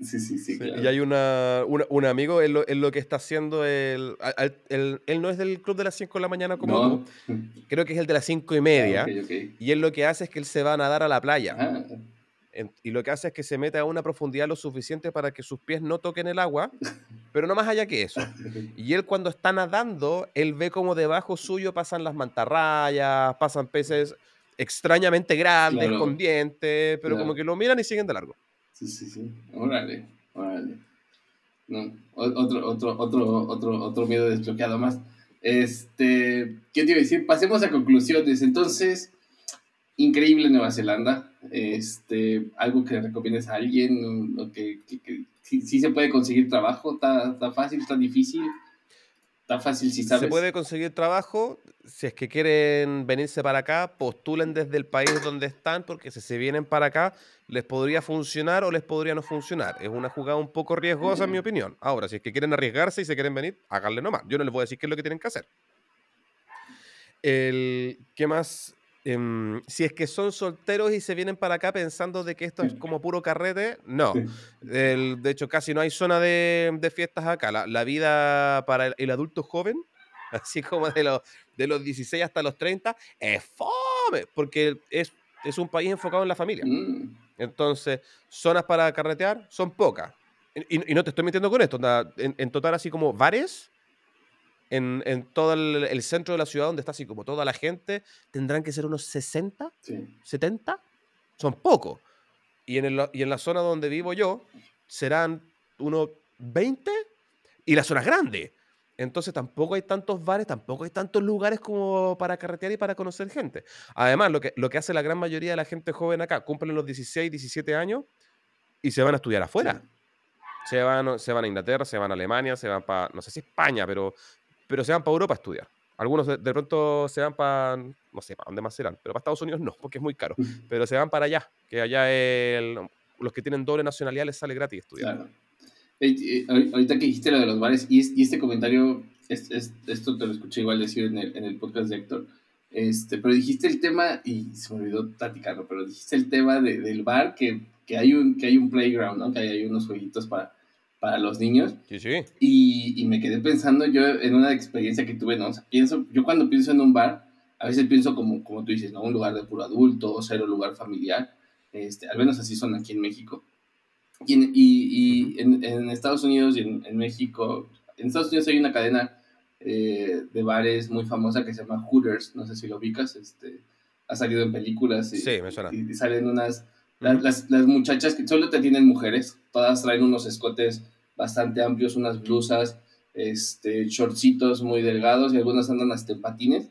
[SPEAKER 2] sí, sí. sí, claro.
[SPEAKER 3] Y hay una, una- un amigo, él lo, él lo que está haciendo, al- él, no es del club de las 5 de la mañana como
[SPEAKER 2] No.
[SPEAKER 3] tú, (laughs) creo que es el de las 5 y media,
[SPEAKER 2] Ah,
[SPEAKER 3] y él lo que hace es que él se va a nadar a la playa,
[SPEAKER 2] Ah,
[SPEAKER 3] en- y lo que hace es que se mete a una profundidad lo suficiente para que sus pies no toquen el agua, (laughs) pero no más allá que eso. (laughs) Y él cuando está nadando, él ve como debajo suyo pasan las mantarrayas, pasan peces extrañamente grandes,
[SPEAKER 2] Claro.
[SPEAKER 3] con dientes, pero
[SPEAKER 2] Claro.
[SPEAKER 3] como que lo miran y siguen de largo.
[SPEAKER 2] Sí, sí, sí. Órale, órale. No, otro, otro, otro, otro, otro miedo desbloqueado más. Este, ¿qué te iba a decir? Pasemos a conclusiones. Entonces, increíble Nueva Zelanda. Este, algo que recomiendes a alguien, que, sí, sí se puede conseguir trabajo, está fácil, está difícil. Está fácil si sabes.
[SPEAKER 3] Se puede conseguir trabajo. Si es que quieren venirse para acá, postulen desde el país donde están, porque si se vienen para acá, les podría funcionar o les podría no funcionar. Es una jugada un poco riesgosa, en mi opinión. Ahora, si es que quieren arriesgarse y se quieren venir, háganle nomás. Yo no les voy a decir qué es lo que tienen que hacer. El, ¿Qué más? Em, si es que son solteros y se vienen para acá pensando de que esto es como puro carrete, no. de hecho, casi no hay zona de, fiestas acá. La, vida para el, adulto joven, (laughs) así como de los, de los 16 hasta los 30, es fome, porque es, es un país enfocado en la familia. Mm. Entonces, zonas para carretear son pocas. Y, no te estoy mintiendo con esto. En, en total, así como bares, en, todo el, centro de la ciudad donde está así como toda la gente, tendrán que ser unos 60, 70, son pocos. Y en, y en la zona donde vivo yo, serán unos 20 y la zona es grande. Entonces tampoco hay tantos bares, tampoco hay tantos lugares como para carretear y para conocer gente. Además, lo que, lo que hace la gran mayoría de la gente joven acá, cumplen los 16, 17 años y se van a estudiar afuera. Se van, se van a Inglaterra, se van a Alemania, se van para, no sé si España, pero pero se van para Europa a estudiar. Algunos de, pronto se van para, no sé, para dónde más serán, pero para Estados Unidos no, porque es muy caro. Pero se van para allá, que allá los que tienen doble nacionalidad les sale gratis estudiar. Claro.
[SPEAKER 2] Eh, ahorita que dijiste lo de los bares, y, este comentario, es, esto te lo escuché igual decir en el, en el, podcast de Héctor, este, pero dijiste el tema, y se me olvidó platicarlo, pero dijiste el tema del bar, que, que, hay un, que hay un playground, ¿no? que hay, hay unos jueguitos para, para los niños.
[SPEAKER 3] Sí, sí.
[SPEAKER 2] Y, y, me quedé pensando yo en una experiencia que tuve, ¿no? O sea, pienso, yo cuando pienso en un bar, a veces pienso como, como tú dices, ¿no? Un lugar de puro adulto, o sea, un lugar familiar. Este, al menos así son aquí en México. Y en, y, y en, en, Estados Unidos y en, en, México, en Estados Unidos hay una cadena eh, de bares muy famosa que se llama Hooters, no sé si lo ubicas, este, ha salido en películas y,
[SPEAKER 3] sí, me suena.
[SPEAKER 2] y salen unas, las, las, las, muchachas que solo te tienen mujeres, todas traen unos escotes bastante amplios, unas blusas, este, shortcitos muy delgados y algunas andan hasta en patines.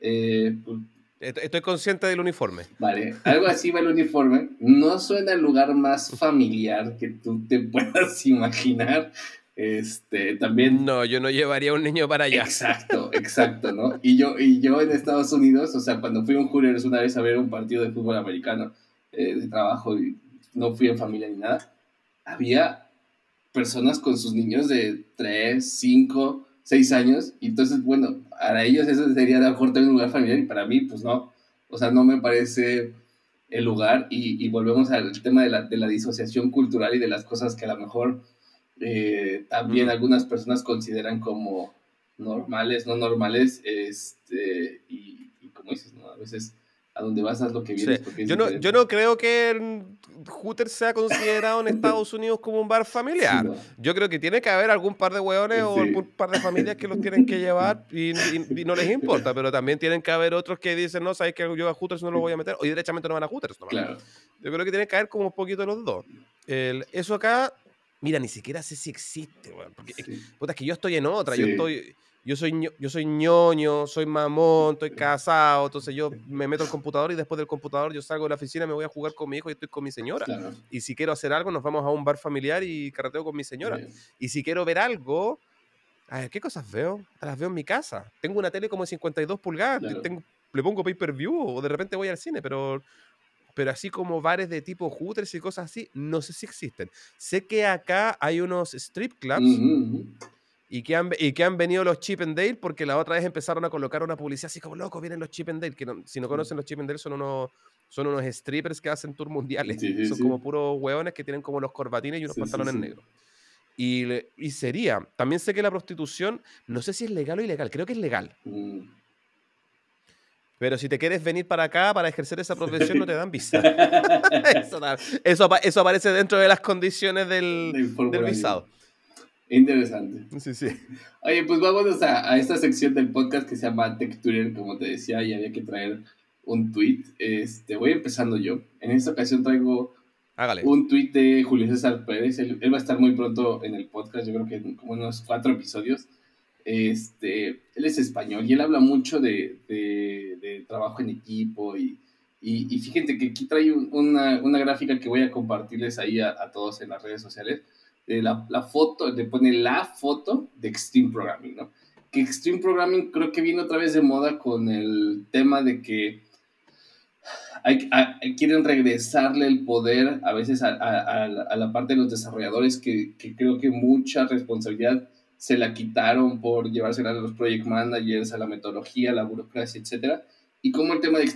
[SPEAKER 2] Eh,
[SPEAKER 3] pues, Estoy consciente del uniforme.
[SPEAKER 2] Vale, algo así va el uniforme. No suena el lugar más familiar que tú te (laughs) puedas imaginar. Este, también.
[SPEAKER 3] No, yo no llevaría a un niño para allá.
[SPEAKER 2] Exacto, exacto, ¿no? Y yo, y yo en Estados Unidos, o sea, cuando fui a un Hooters una vez a ver un partido de fútbol americano eh, de trabajo y no fui en familia ni nada, había personas con sus niños de 3, 5, 6 años. Y entonces, bueno, para ellos eso sería a lo mejor un lugar familiar y para mí, pues no. O sea, no me parece el lugar y, volvemos al tema de la, de la, disociación cultural y de las cosas que a lo mejor eh, también algunas personas consideran como normales, no normales, este, y, y como dices, ¿no? A veces a donde vas haz lo que vienes.
[SPEAKER 3] Yo, no, yo no creo que Hooters sea considerado en (laughs) Estados Unidos como un bar familiar. Yo creo que tiene que haber algún par de hueones o algún par de familias que los tienen que llevar y, no les importa, pero también tienen que haber otros que dicen, no, sabes que yo a Hooters no lo voy a meter, o directamente no van a Hooters. Yo creo que tiene que haber como un poquito de los dos. eso acá, mira, ni siquiera sé si existe, porque es que yo estoy en otra, yo estoy yo soy, yo soy ñoño, soy mamón, estoy casado, entonces yo me meto al computador y después del computador yo salgo de la oficina, me voy a jugar con mi hijo y estoy con mi señora. Y si quiero hacer algo, nos vamos a un bar familiar y carreteo con mi señora. Y si quiero ver algo, ¿qué cosas veo? Las veo en mi casa. Tengo una tele como de 52 pulgadas, le pongo pay-per-view o de repente voy al cine, pero pero así como bares de tipo Hooters y cosas así, no sé si existen. Sé que acá hay unos strip clubs y que, han, y que han venido los Chip and Dale porque la otra vez empezaron a colocar una publicidad así como loco, vienen los Chip and Dale, que si no conocen los Chip and Dale son unos, son unos strippers que hacen tour mundiales. son como puros hueones que tienen como los corbatines y unos pantalones negros. Y, y, sería, también sé que la prostitución, no sé si es legal o ilegal, creo que es legal. Mm. Pero si te quieres venir para acá para ejercer esa profesión, no te dan visa. (laughs) (laughs) eso, eso, aparece dentro de las condiciones del, del visado.
[SPEAKER 2] Interesante.
[SPEAKER 3] Sí, sí.
[SPEAKER 2] Oye, pues vamos a, a, esta sección del podcast que se llama Tech como te decía, y había que traer un tweet. Este, voy empezando yo. En esta ocasión traigo un tweet de Julio César Pérez. Él, va a estar muy pronto en el podcast, yo creo que en como unos cuatro episodios. Este, él es español y él habla mucho de, de, trabajo en equipo y, y, fíjense que aquí trae una, una, gráfica que voy a compartirles ahí a, a todos en las redes sociales eh, la, la, foto, le pone la foto de Extreme Programming, ¿no? Que Extreme Programming creo que viene otra vez de moda con el tema de que hay, quieren regresarle el poder a veces a, a, a, la parte de los desarrolladores que, que, creo que mucha responsabilidad se la quitaron por llevársela a los project managers, a la metodología, a la burocracia, etc. Y como el tema de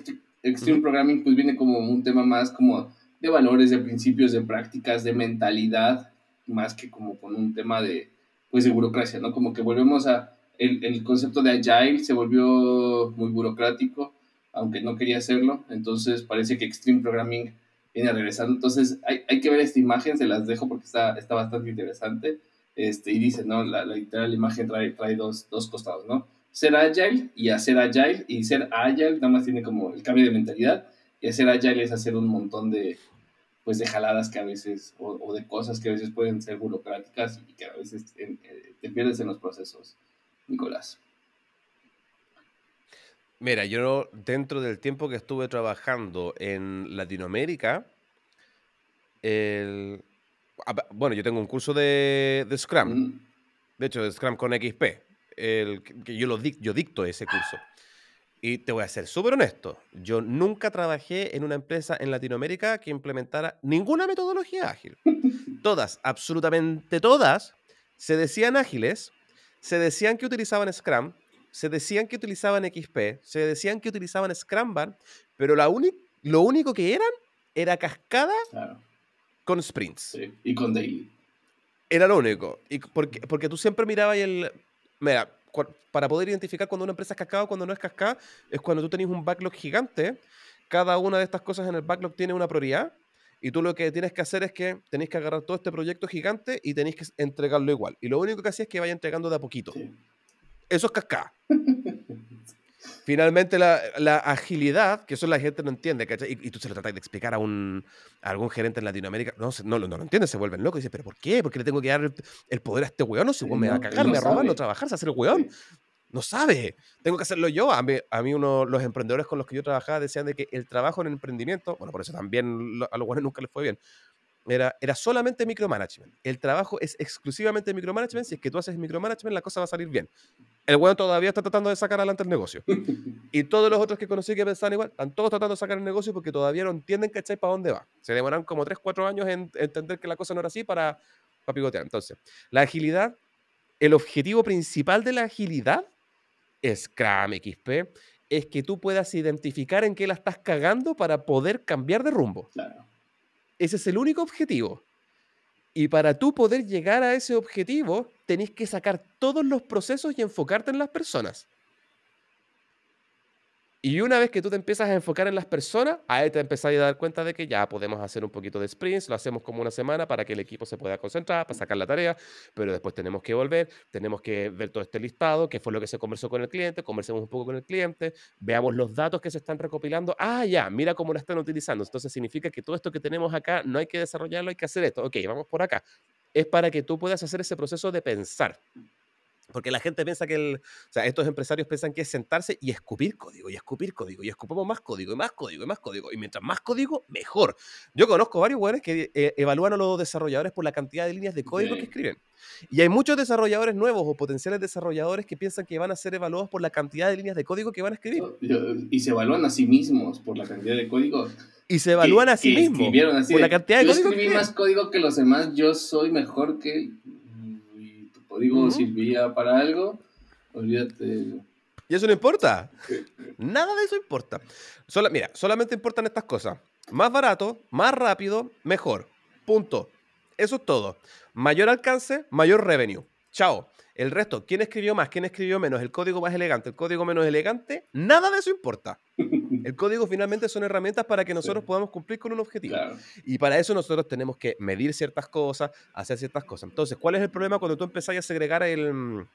[SPEAKER 2] Extreme Programming pues viene como un tema más como de valores, de principios, de prácticas, de mentalidad, más que como con un tema de, pues, de burocracia, ¿no? Como que volvemos a, el, el concepto de Agile se volvió muy burocrático, aunque no quería hacerlo, entonces parece que Extreme Programming viene regresando, entonces hay, hay que ver esta imagen, se las dejo porque está, está bastante interesante, este, y dice, ¿no? La, la literal imagen trae, trae dos, dos costados, ¿no? Ser agile y hacer agile, y ser agile nada más tiene como el cambio de mentalidad, y hacer agile es hacer un montón de, pues de jaladas que a veces, o, de cosas que a veces pueden ser burocráticas y que a veces eh, te pierdes en los procesos, Nicolás.
[SPEAKER 3] Mira, yo dentro del tiempo que estuve trabajando en Latinoamérica, el, bueno, yo tengo un curso de, de Scrum, mm. de hecho, de Scrum con XP, el, que yo, lo, yo dicto ese curso. Y te voy a ser súper honesto, yo nunca trabajé en una empresa en Latinoamérica que implementara ninguna metodología ágil. (laughs) Todas, absolutamente todas, se decían ágiles, se decían que utilizaban Scrum, se decían que utilizaban XP, se decían que utilizaban Scrumban, pero la lo único que eran era cascada con sprints.
[SPEAKER 2] y con daily.
[SPEAKER 3] Era lo único. Y porque, porque tú siempre mirabas el... Mira, para poder identificar cuando una empresa es cascada o cuando no es cascada, es cuando tú tenés un backlog gigante. Cada una de estas cosas en el backlog tiene una prioridad. Y tú lo que tienes que hacer es que tenéis que agarrar todo este proyecto gigante y tenéis que entregarlo igual. Y lo único que hacía es que vaya entregando de a poquito. Eso es cascada. (laughs) Finalmente, la, agilidad, que eso la gente no entiende, Y, tú se lo tratas de explicar a, un, algún gerente en Latinoamérica, no, no, no, lo entiende, se vuelven locos. Y dice, ¿pero por qué? ¿Por qué le tengo que dar el, poder a este weón? No, si me va a cagar, me va a robar, no trabajar, se hace el weón. No sabe, tengo que hacerlo yo. A mí, a mí uno, los emprendedores con los que yo trabajaba decían de que el trabajo en el emprendimiento, bueno, por eso también a los buenos nunca les fue bien, era, era solamente micromanagement. El trabajo es exclusivamente micromanagement. Si es que tú haces micromanagement, la cosa va a salir bien. El weón todavía está tratando de sacar adelante el negocio. (laughs) y todos los otros que conocí que pensaban igual, están todos tratando de sacar el negocio porque todavía no entienden, ¿cachai? Para dónde va. Se demoran como 3, 4 años en entender que la cosa no era así para, para pivotear. Entonces, la agilidad, el objetivo principal de la agilidad Scrum XP, es que tú puedas identificar en qué la estás cagando para poder cambiar de rumbo. Ese es el único objetivo. Y para tú poder llegar a ese objetivo, tenés que sacar todos los procesos y enfocarte en las personas. Y una vez que tú te empiezas a enfocar en las personas, ahí te empezás a dar cuenta de que ya podemos hacer un poquito de sprints, lo hacemos como una semana para que el equipo se pueda concentrar, para sacar la tarea, pero después tenemos que volver, tenemos que ver todo este listado, qué fue lo que se conversó con el cliente, conversemos un poco con el cliente, veamos los datos que se están recopilando. Ah, ya, mira cómo lo están utilizando. Entonces significa que todo esto que tenemos acá no hay que desarrollarlo, hay que hacer esto. Ok, vamos por acá. Es para que tú puedas hacer ese proceso de pensar. Porque la gente piensa que el, o sea, estos empresarios piensan que es sentarse y escupir código, y escupir código, y escupamos más código, y más código, y más código. Y mientras más código, mejor. Yo conozco varios buenos que eh, evalúan a los desarrolladores por la cantidad de líneas de código que escriben. Y hay muchos desarrolladores nuevos o potenciales desarrolladores que piensan que van a ser evaluados por la cantidad de líneas de código que van a escribir.
[SPEAKER 2] Y se evalúan a sí mismos por la cantidad de código.
[SPEAKER 3] Y se evalúan a sí mismos por la cantidad de
[SPEAKER 2] código. Yo escribí más código que los demás, yo soy mejor que... Código servía para algo Olvídate.
[SPEAKER 3] Y eso no importa. Nada de eso importa. mira, solamente importan estas cosas. Más barato, más rápido, mejor. Punto. Eso es todo. Mayor alcance, mayor revenue. Chao. El resto, ¿quién escribió más? ¿Quién escribió menos? El código más elegante, el código menos elegante. Nada de eso importa. (laughs) El código finalmente son herramientas para que nosotros podamos cumplir con un objetivo. Y para eso nosotros tenemos que medir ciertas cosas, hacer ciertas cosas. Entonces, ¿cuál es el problema cuando tú empezás a segregar el,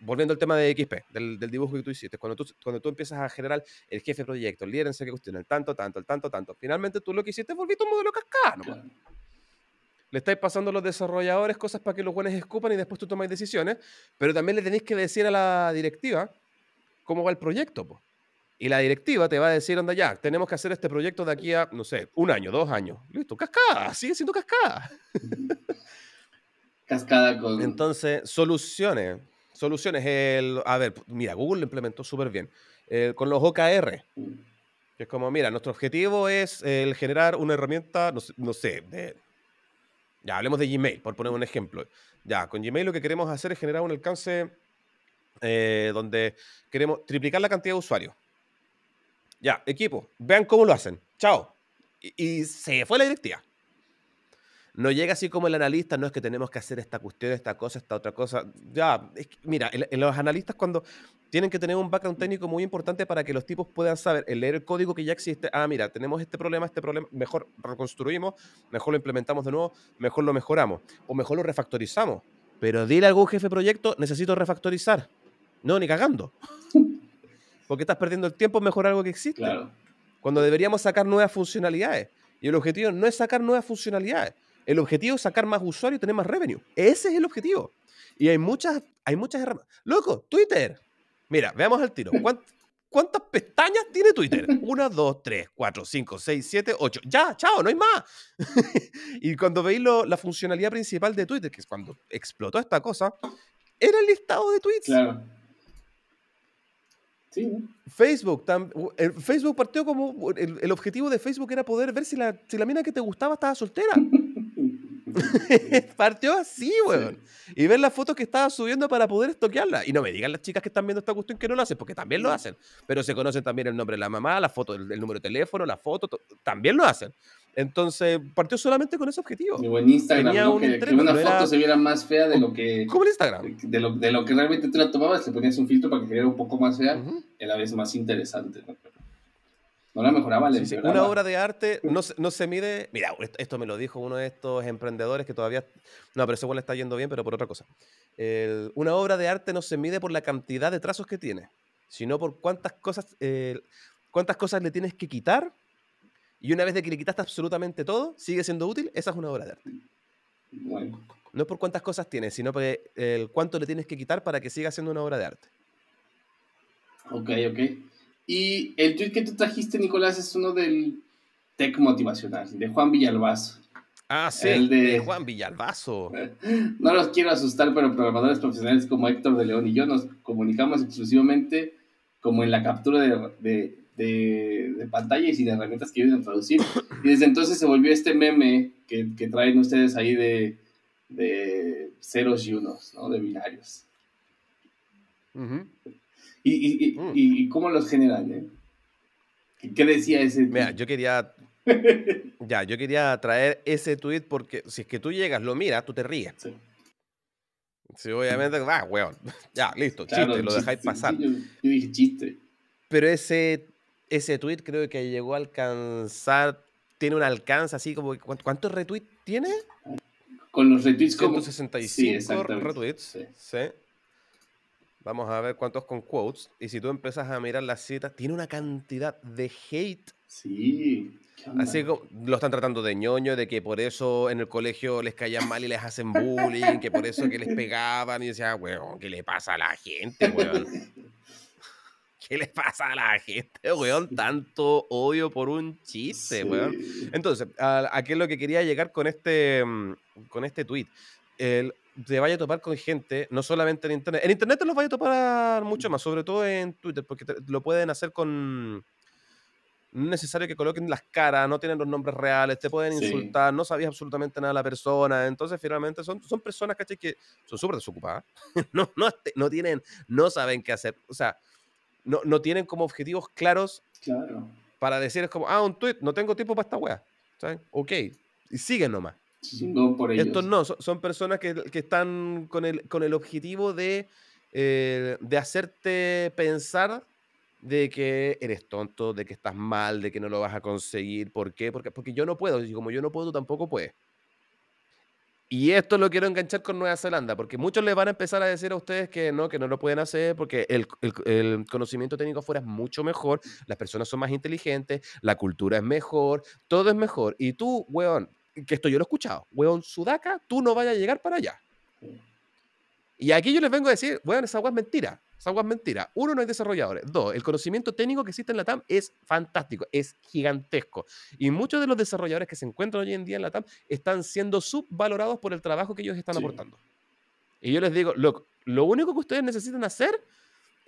[SPEAKER 3] volviendo al tema de XP, del, dibujo que tú hiciste, cuando tú, cuando tú empiezas a generar el jefe de proyecto, el líder en qué cuestión, el tanto, tanto, el tanto, tanto, finalmente tú lo que hiciste es volviste un modelo cascada, Le estáis pasando a los desarrolladores cosas para que los buenos escupan y después tú tomáis decisiones, pero también le tenéis que decir a la directiva cómo va el proyecto. Y la directiva te va a decir, anda ya, tenemos que hacer este proyecto de aquí a, no sé, un año, dos años. Listo, cascada, sigue siendo cascada. (laughs)
[SPEAKER 2] cascada con...
[SPEAKER 3] Entonces, soluciones Soluciones. El, a ver, mira, Google lo implementó súper bien. Eh, con los OKR. Que es como, mira, nuestro objetivo es el generar una herramienta, no, sé, ya hablemos de Gmail, por poner un ejemplo. Ya, con Gmail lo que queremos hacer es generar un alcance eh, donde queremos triplicar la cantidad de usuarios. Ya, equipo, vean cómo lo hacen. Chao. Y, se fue la directiva. No llega así como el analista, no es que tenemos que hacer esta cuestión, esta cosa, esta otra cosa. Ya, mira, los analistas cuando tienen que tener un background técnico muy importante para que los tipos puedan saber, el leer el código que ya existe, ah, mira, tenemos este problema, este problema, mejor reconstruimos, mejor lo implementamos de nuevo, mejor lo mejoramos, o mejor lo refactorizamos. Pero dile a algún jefe de proyecto, necesito refactorizar. No, ni cagando. (laughs) Porque estás perdiendo el tiempo en mejorar algo que existe. Cuando deberíamos sacar nuevas funcionalidades. Y el objetivo no es sacar nuevas funcionalidades. El objetivo es sacar más usuarios y tener más revenue. Ese es el objetivo. Y hay muchas, hay muchas herramientas. Loco, Twitter. Mira, veamos al tiro. ¿Cuántas pestañas tiene Twitter? (laughs) Una, dos, tres, cuatro, cinco, seis, siete, ocho. Ya, chao, no hay más. (laughs) y cuando veis la funcionalidad principal de Twitter, que es cuando explotó esta cosa, era el listado de tweets. Claro. Facebook, Facebook partió como. El, objetivo de Facebook era poder ver si la, si la mina que te gustaba estaba soltera. (laughs) (laughs) partió así, weón. Y ver las fotos que estaba subiendo para poder estoquearla. Y no me digan las chicas que están viendo esta cuestión que no lo hacen, porque también lo hacen. Pero se conocen también el nombre de la mamá, la foto, el, número de teléfono, la foto, también lo hacen. Entonces, partió solamente con ese objetivo.
[SPEAKER 2] Y en Instagram, que, una foto se viera más fea de lo que...
[SPEAKER 3] ¿Cómo el Instagram?
[SPEAKER 2] De lo, de lo que realmente tú la tomabas, le ponías un filtro para que se viera un poco más fea, y a la vez más interesante. ¿no? La mejoraba, le
[SPEAKER 3] Una obra de arte no, no, se mide... Mira, esto me lo dijo uno de estos emprendedores que todavía... No, pero ese igual le está yendo bien, pero por otra cosa. una obra de arte no se mide por la cantidad de trazos que tiene, sino por cuántas cosas, eh, cuántas cosas le tienes que quitar y una vez de que le quitaste absolutamente todo, sigue siendo útil, esa es una obra de arte. No es por cuántas cosas tienes, sino por el cuánto le tienes que quitar para que siga siendo una obra de arte.
[SPEAKER 2] Ok, ok. Y el tweet que tú trajiste, Nicolás, es uno del Tech Motivacional, de Juan Villalbazo.
[SPEAKER 3] Ah, sí, el de... Juan Villalbazo. (laughs)
[SPEAKER 2] no los quiero asustar, pero programadores profesionales como Héctor de León y yo nos comunicamos exclusivamente como en la captura de, de, pantalla y sin herramientas que ayuden a traducir. Y desde entonces se volvió este meme que, que traen ustedes ahí de, de ceros y unos, ¿no? De binarios. Y, y, mm. y, cómo los generan? Eh? ¿Qué decía ese?
[SPEAKER 3] Mira, yo quería. (laughs) ya, yo quería traer ese tweet porque si es que tú llegas, lo miras, tú te ríes. Sí. obviamente, va, weón. (laughs) Ya, listo, chiste, lo dejáis pasar.
[SPEAKER 2] yo, dije chiste.
[SPEAKER 3] Pero ese ese tweet creo que llegó a alcanzar, tiene un alcance así como, ¿cuántos retweets tiene?
[SPEAKER 2] Con los retweets
[SPEAKER 3] como... 165 retweets, sí. Vamos a ver cuántos con quotes. Y si tú empiezas a mirar las citas, tiene una cantidad de hate.
[SPEAKER 2] Sí.
[SPEAKER 3] Así como lo están tratando de ñoño, de que por eso en el colegio les caían mal y les hacen bullying, que por eso que les pegaban y decían, weón, ¿qué le pasa a la gente, weón? (laughs) ¿Qué le pasa a la gente, weón? Tanto odio por un chiste, weón. Entonces, ¿a, qué es lo que quería llegar con este, mm, con este tweet? El, te vaya a topar con gente, no solamente en Internet. En Internet te los vaya a topar mucho más, sobre todo en Twitter, porque lo pueden hacer con... No es necesario que coloquen las caras, no tienen los nombres reales, te pueden insultar, no sabías absolutamente nada de la persona. Entonces, finalmente, son, son personas, ¿cachai? Que son súper desocupadas. (laughs) no, no, no tienen, no saben qué hacer. O sea, no, no tienen como objetivos claros para decir, es como, ah, un tweet, no tengo tiempo para esta wea. ¿Sabes? Ok, y siguen nomás.
[SPEAKER 2] Por
[SPEAKER 3] Estos no, son, personas que, que, están con el, con el objetivo de, eh, de hacerte pensar de que eres tonto, de que estás mal, de que no lo vas a conseguir. ¿Por qué? Porque, porque yo no puedo. Y como yo no puedo, tú tampoco puedes. Y esto lo quiero enganchar con Nueva Zelanda, porque muchos les van a empezar a decir a ustedes que no, que no lo pueden hacer, porque el, el, conocimiento técnico afuera es mucho mejor, las personas son más inteligentes, la cultura es mejor, todo es mejor. Y tú, weón, que esto yo lo he escuchado, weón, Sudaca, tú no vayas a llegar para allá. Y aquí yo les vengo a decir, weón, esa agua es mentira. Esa agua es mentira. Uno, no hay desarrolladores. Dos, el conocimiento técnico que existe en la TAM es fantástico, es gigantesco. Y muchos de los desarrolladores que se encuentran hoy en día en la TAM están siendo subvalorados por el trabajo que ellos están aportando. Y yo les digo, lo, lo único que ustedes necesitan hacer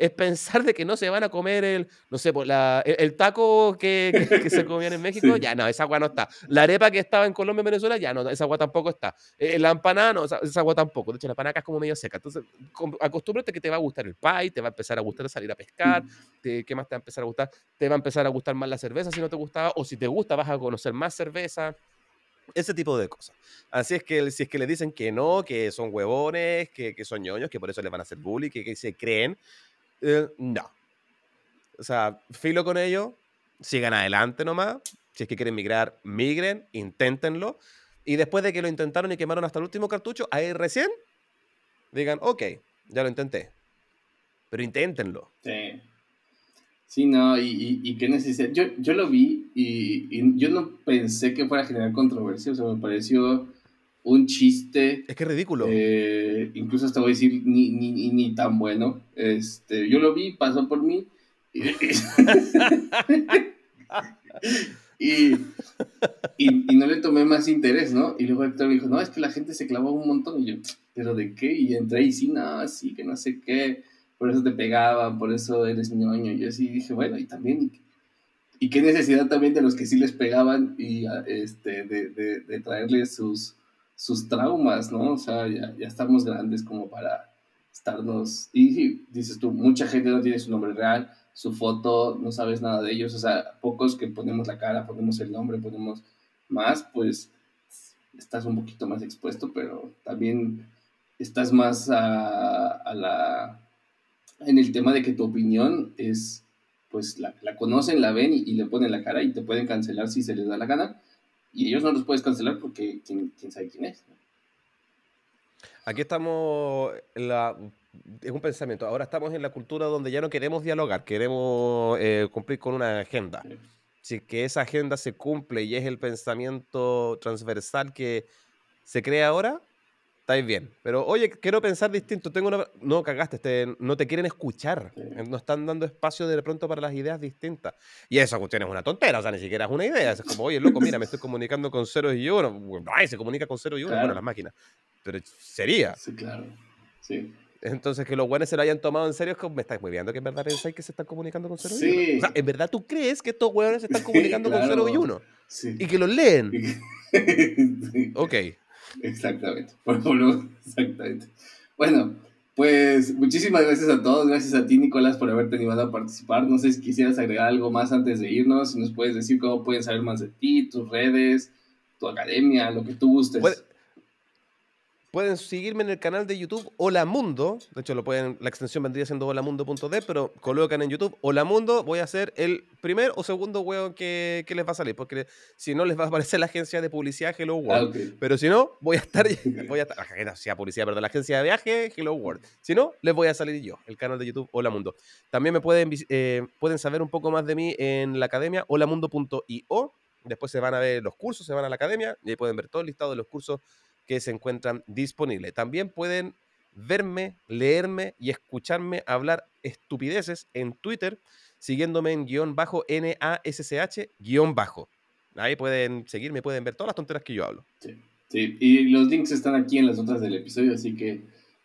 [SPEAKER 3] es pensar de que no se van a comer el, no sé, pues, la, el, taco que, que, se comían en (laughs) México, ya no, esa agua no está. La arepa que estaba en Colombia y Venezuela, ya no, esa agua tampoco está. Eh, la empanada, no, esa, agua tampoco. De hecho, la empanada acá es como medio seca. Entonces, acostúmbrate que te va a gustar el pie, te va a empezar a gustar salir a pescar, te, ¿qué más te va a empezar a gustar? Te va a empezar a gustar más la cerveza si no te gustaba, o si te gusta vas a conocer más cerveza. Ese tipo de cosas. Así es que si es que le dicen que no, que son huevones, que, que son ñoños, que por eso les van a hacer bullying, que, que se creen, eh, no. O sea, filo con ellos, sigan adelante nomás. Si es que quieren migrar, migren, inténtenlo. Y después de que lo intentaron y quemaron hasta el último cartucho, ahí recién digan, ok, ya lo intenté. Pero inténtenlo.
[SPEAKER 2] Sí. Sí, no, y, y, qué necesidad. Yo, yo lo vi y, yo no pensé que fuera a generar controversia, o sea, me pareció un chiste.
[SPEAKER 3] Es que es ridículo.
[SPEAKER 2] Eh, incluso hasta voy a decir, ni, ni, ni, tan bueno. Este, yo lo vi, pasó por mí. Y, y, no le tomé más interés, ¿no? Y luego Héctor me dijo, no, es que la gente se clavó un montón. Y yo, ¿pero de qué? Y entré y sí, no, sí, que no sé qué por eso te pegaban, por eso eres ñoño. Y yo así dije, bueno, y también, y, qué necesidad también de los que sí les pegaban y este, de, de, de traerles sus, sus traumas, ¿no? O sea, ya, ya estamos grandes como para estarnos... Y dices tú, mucha gente no tiene su nombre real, su foto, no sabes nada de ellos, o sea, pocos que ponemos la cara, ponemos el nombre, ponemos más, pues estás un poquito más expuesto, pero también estás más a la en el tema de que tu opinión es, pues la, conocen, la ven y, le ponen la cara y te pueden cancelar si se les da la gana. Y ellos no los puedes cancelar porque quién, sabe quién es.
[SPEAKER 3] Aquí estamos en la, es un pensamiento. Ahora estamos en la cultura donde ya no queremos dialogar, queremos eh, cumplir con una agenda. Si que esa agenda se cumple y es el pensamiento transversal que se crea ahora, estáis bien. Pero oye, quiero pensar distinto. Tengo una... No, cagaste, este, no te quieren escuchar. No están dando espacio de pronto para las ideas distintas. Y esa cuestión es una tontera, o sea, ni siquiera es una idea. Es como, oye, loco, mira, me estoy comunicando con cero y uno. Ay, se comunica con cero y uno. Bueno, las máquinas. Pero sería.
[SPEAKER 2] Sí, claro. Sí.
[SPEAKER 3] Entonces, que los buenos se lo hayan tomado en serio es como, me estáis muy viendo que en verdad pensáis que se están comunicando con cero y uno. O sea, ¿en verdad tú crees que estos hueones se están (laughs) comunicando con cero y uno? Sí. Y que los leen. (laughs) ok.
[SPEAKER 2] Exactamente. (laughs) Por exactamente. Bueno, pues muchísimas gracias a todos. Gracias a ti, Nicolás, por haberte animado a participar. No sé si quisieras agregar algo más antes de irnos. Si nos puedes decir cómo pueden saber más de ti, tus redes, tu academia, lo que tú gustes.
[SPEAKER 3] Pueden seguirme en el canal de YouTube Hola Mundo. De hecho, lo pueden, la extensión vendría siendo holamundo.de, pero colocan en YouTube Hola Mundo. Voy a hacer el primer o segundo huevo que, que, les va a salir, porque si no les va a aparecer la agencia de publicidad Hello World. Ah, pero si no, voy a estar, (laughs) voy a estar, la agencia de publicidad, perdón, la agencia de viaje Hello World. Si no, les voy a salir yo, el canal de YouTube Hola Mundo. También me pueden, eh, pueden saber un poco más de mí en la academia holamundo.io. Después se van a ver los cursos, se van a la academia y ahí pueden ver todo el listado de los cursos que se encuentran disponibles. También pueden verme, leerme y escucharme hablar estupideces en Twitter, siguiéndome en guion bajo NASSH guion bajo. Ahí pueden seguirme, pueden ver todas las tonteras que yo hablo.
[SPEAKER 2] Sí, y los links están aquí en las notas del episodio, así que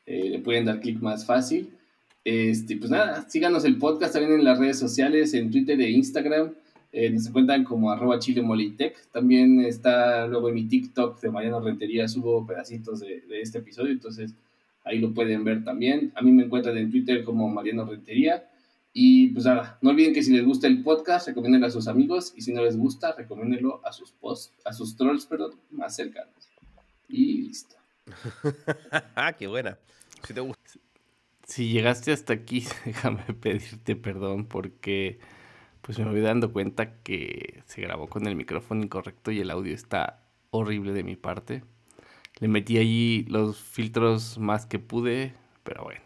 [SPEAKER 2] eh, le pueden dar clic más fácil. Este, pues nada, síganos el podcast también en las redes sociales, en Twitter e Instagram. Eh, nos encuentran como arroba chilemolitec. También está luego en mi TikTok de Mariano Rentería, subo pedacitos de, este episodio, entonces ahí lo pueden ver también. A mí me encuentran en Twitter como Mariano Rentería. Y pues nada, no olviden que si les gusta el podcast, recomiéndenlo a sus amigos. Y si no les gusta, recomiéndenlo a sus posts, a sus trolls, perdón, más cercanos. Y listo. (laughs)
[SPEAKER 3] ah, qué buena.
[SPEAKER 1] Si te gusta. Si llegaste hasta aquí, (laughs) déjame pedirte perdón porque pues me voy dando cuenta que se grabó con el micrófono incorrecto y el audio está horrible de mi parte. Le metí allí los filtros más que pude, pero bueno.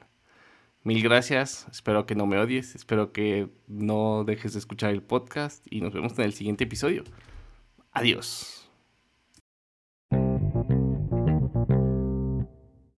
[SPEAKER 1] Mil gracias, espero que no me odies, espero que no dejes de escuchar el podcast y nos vemos en el siguiente episodio. Adiós.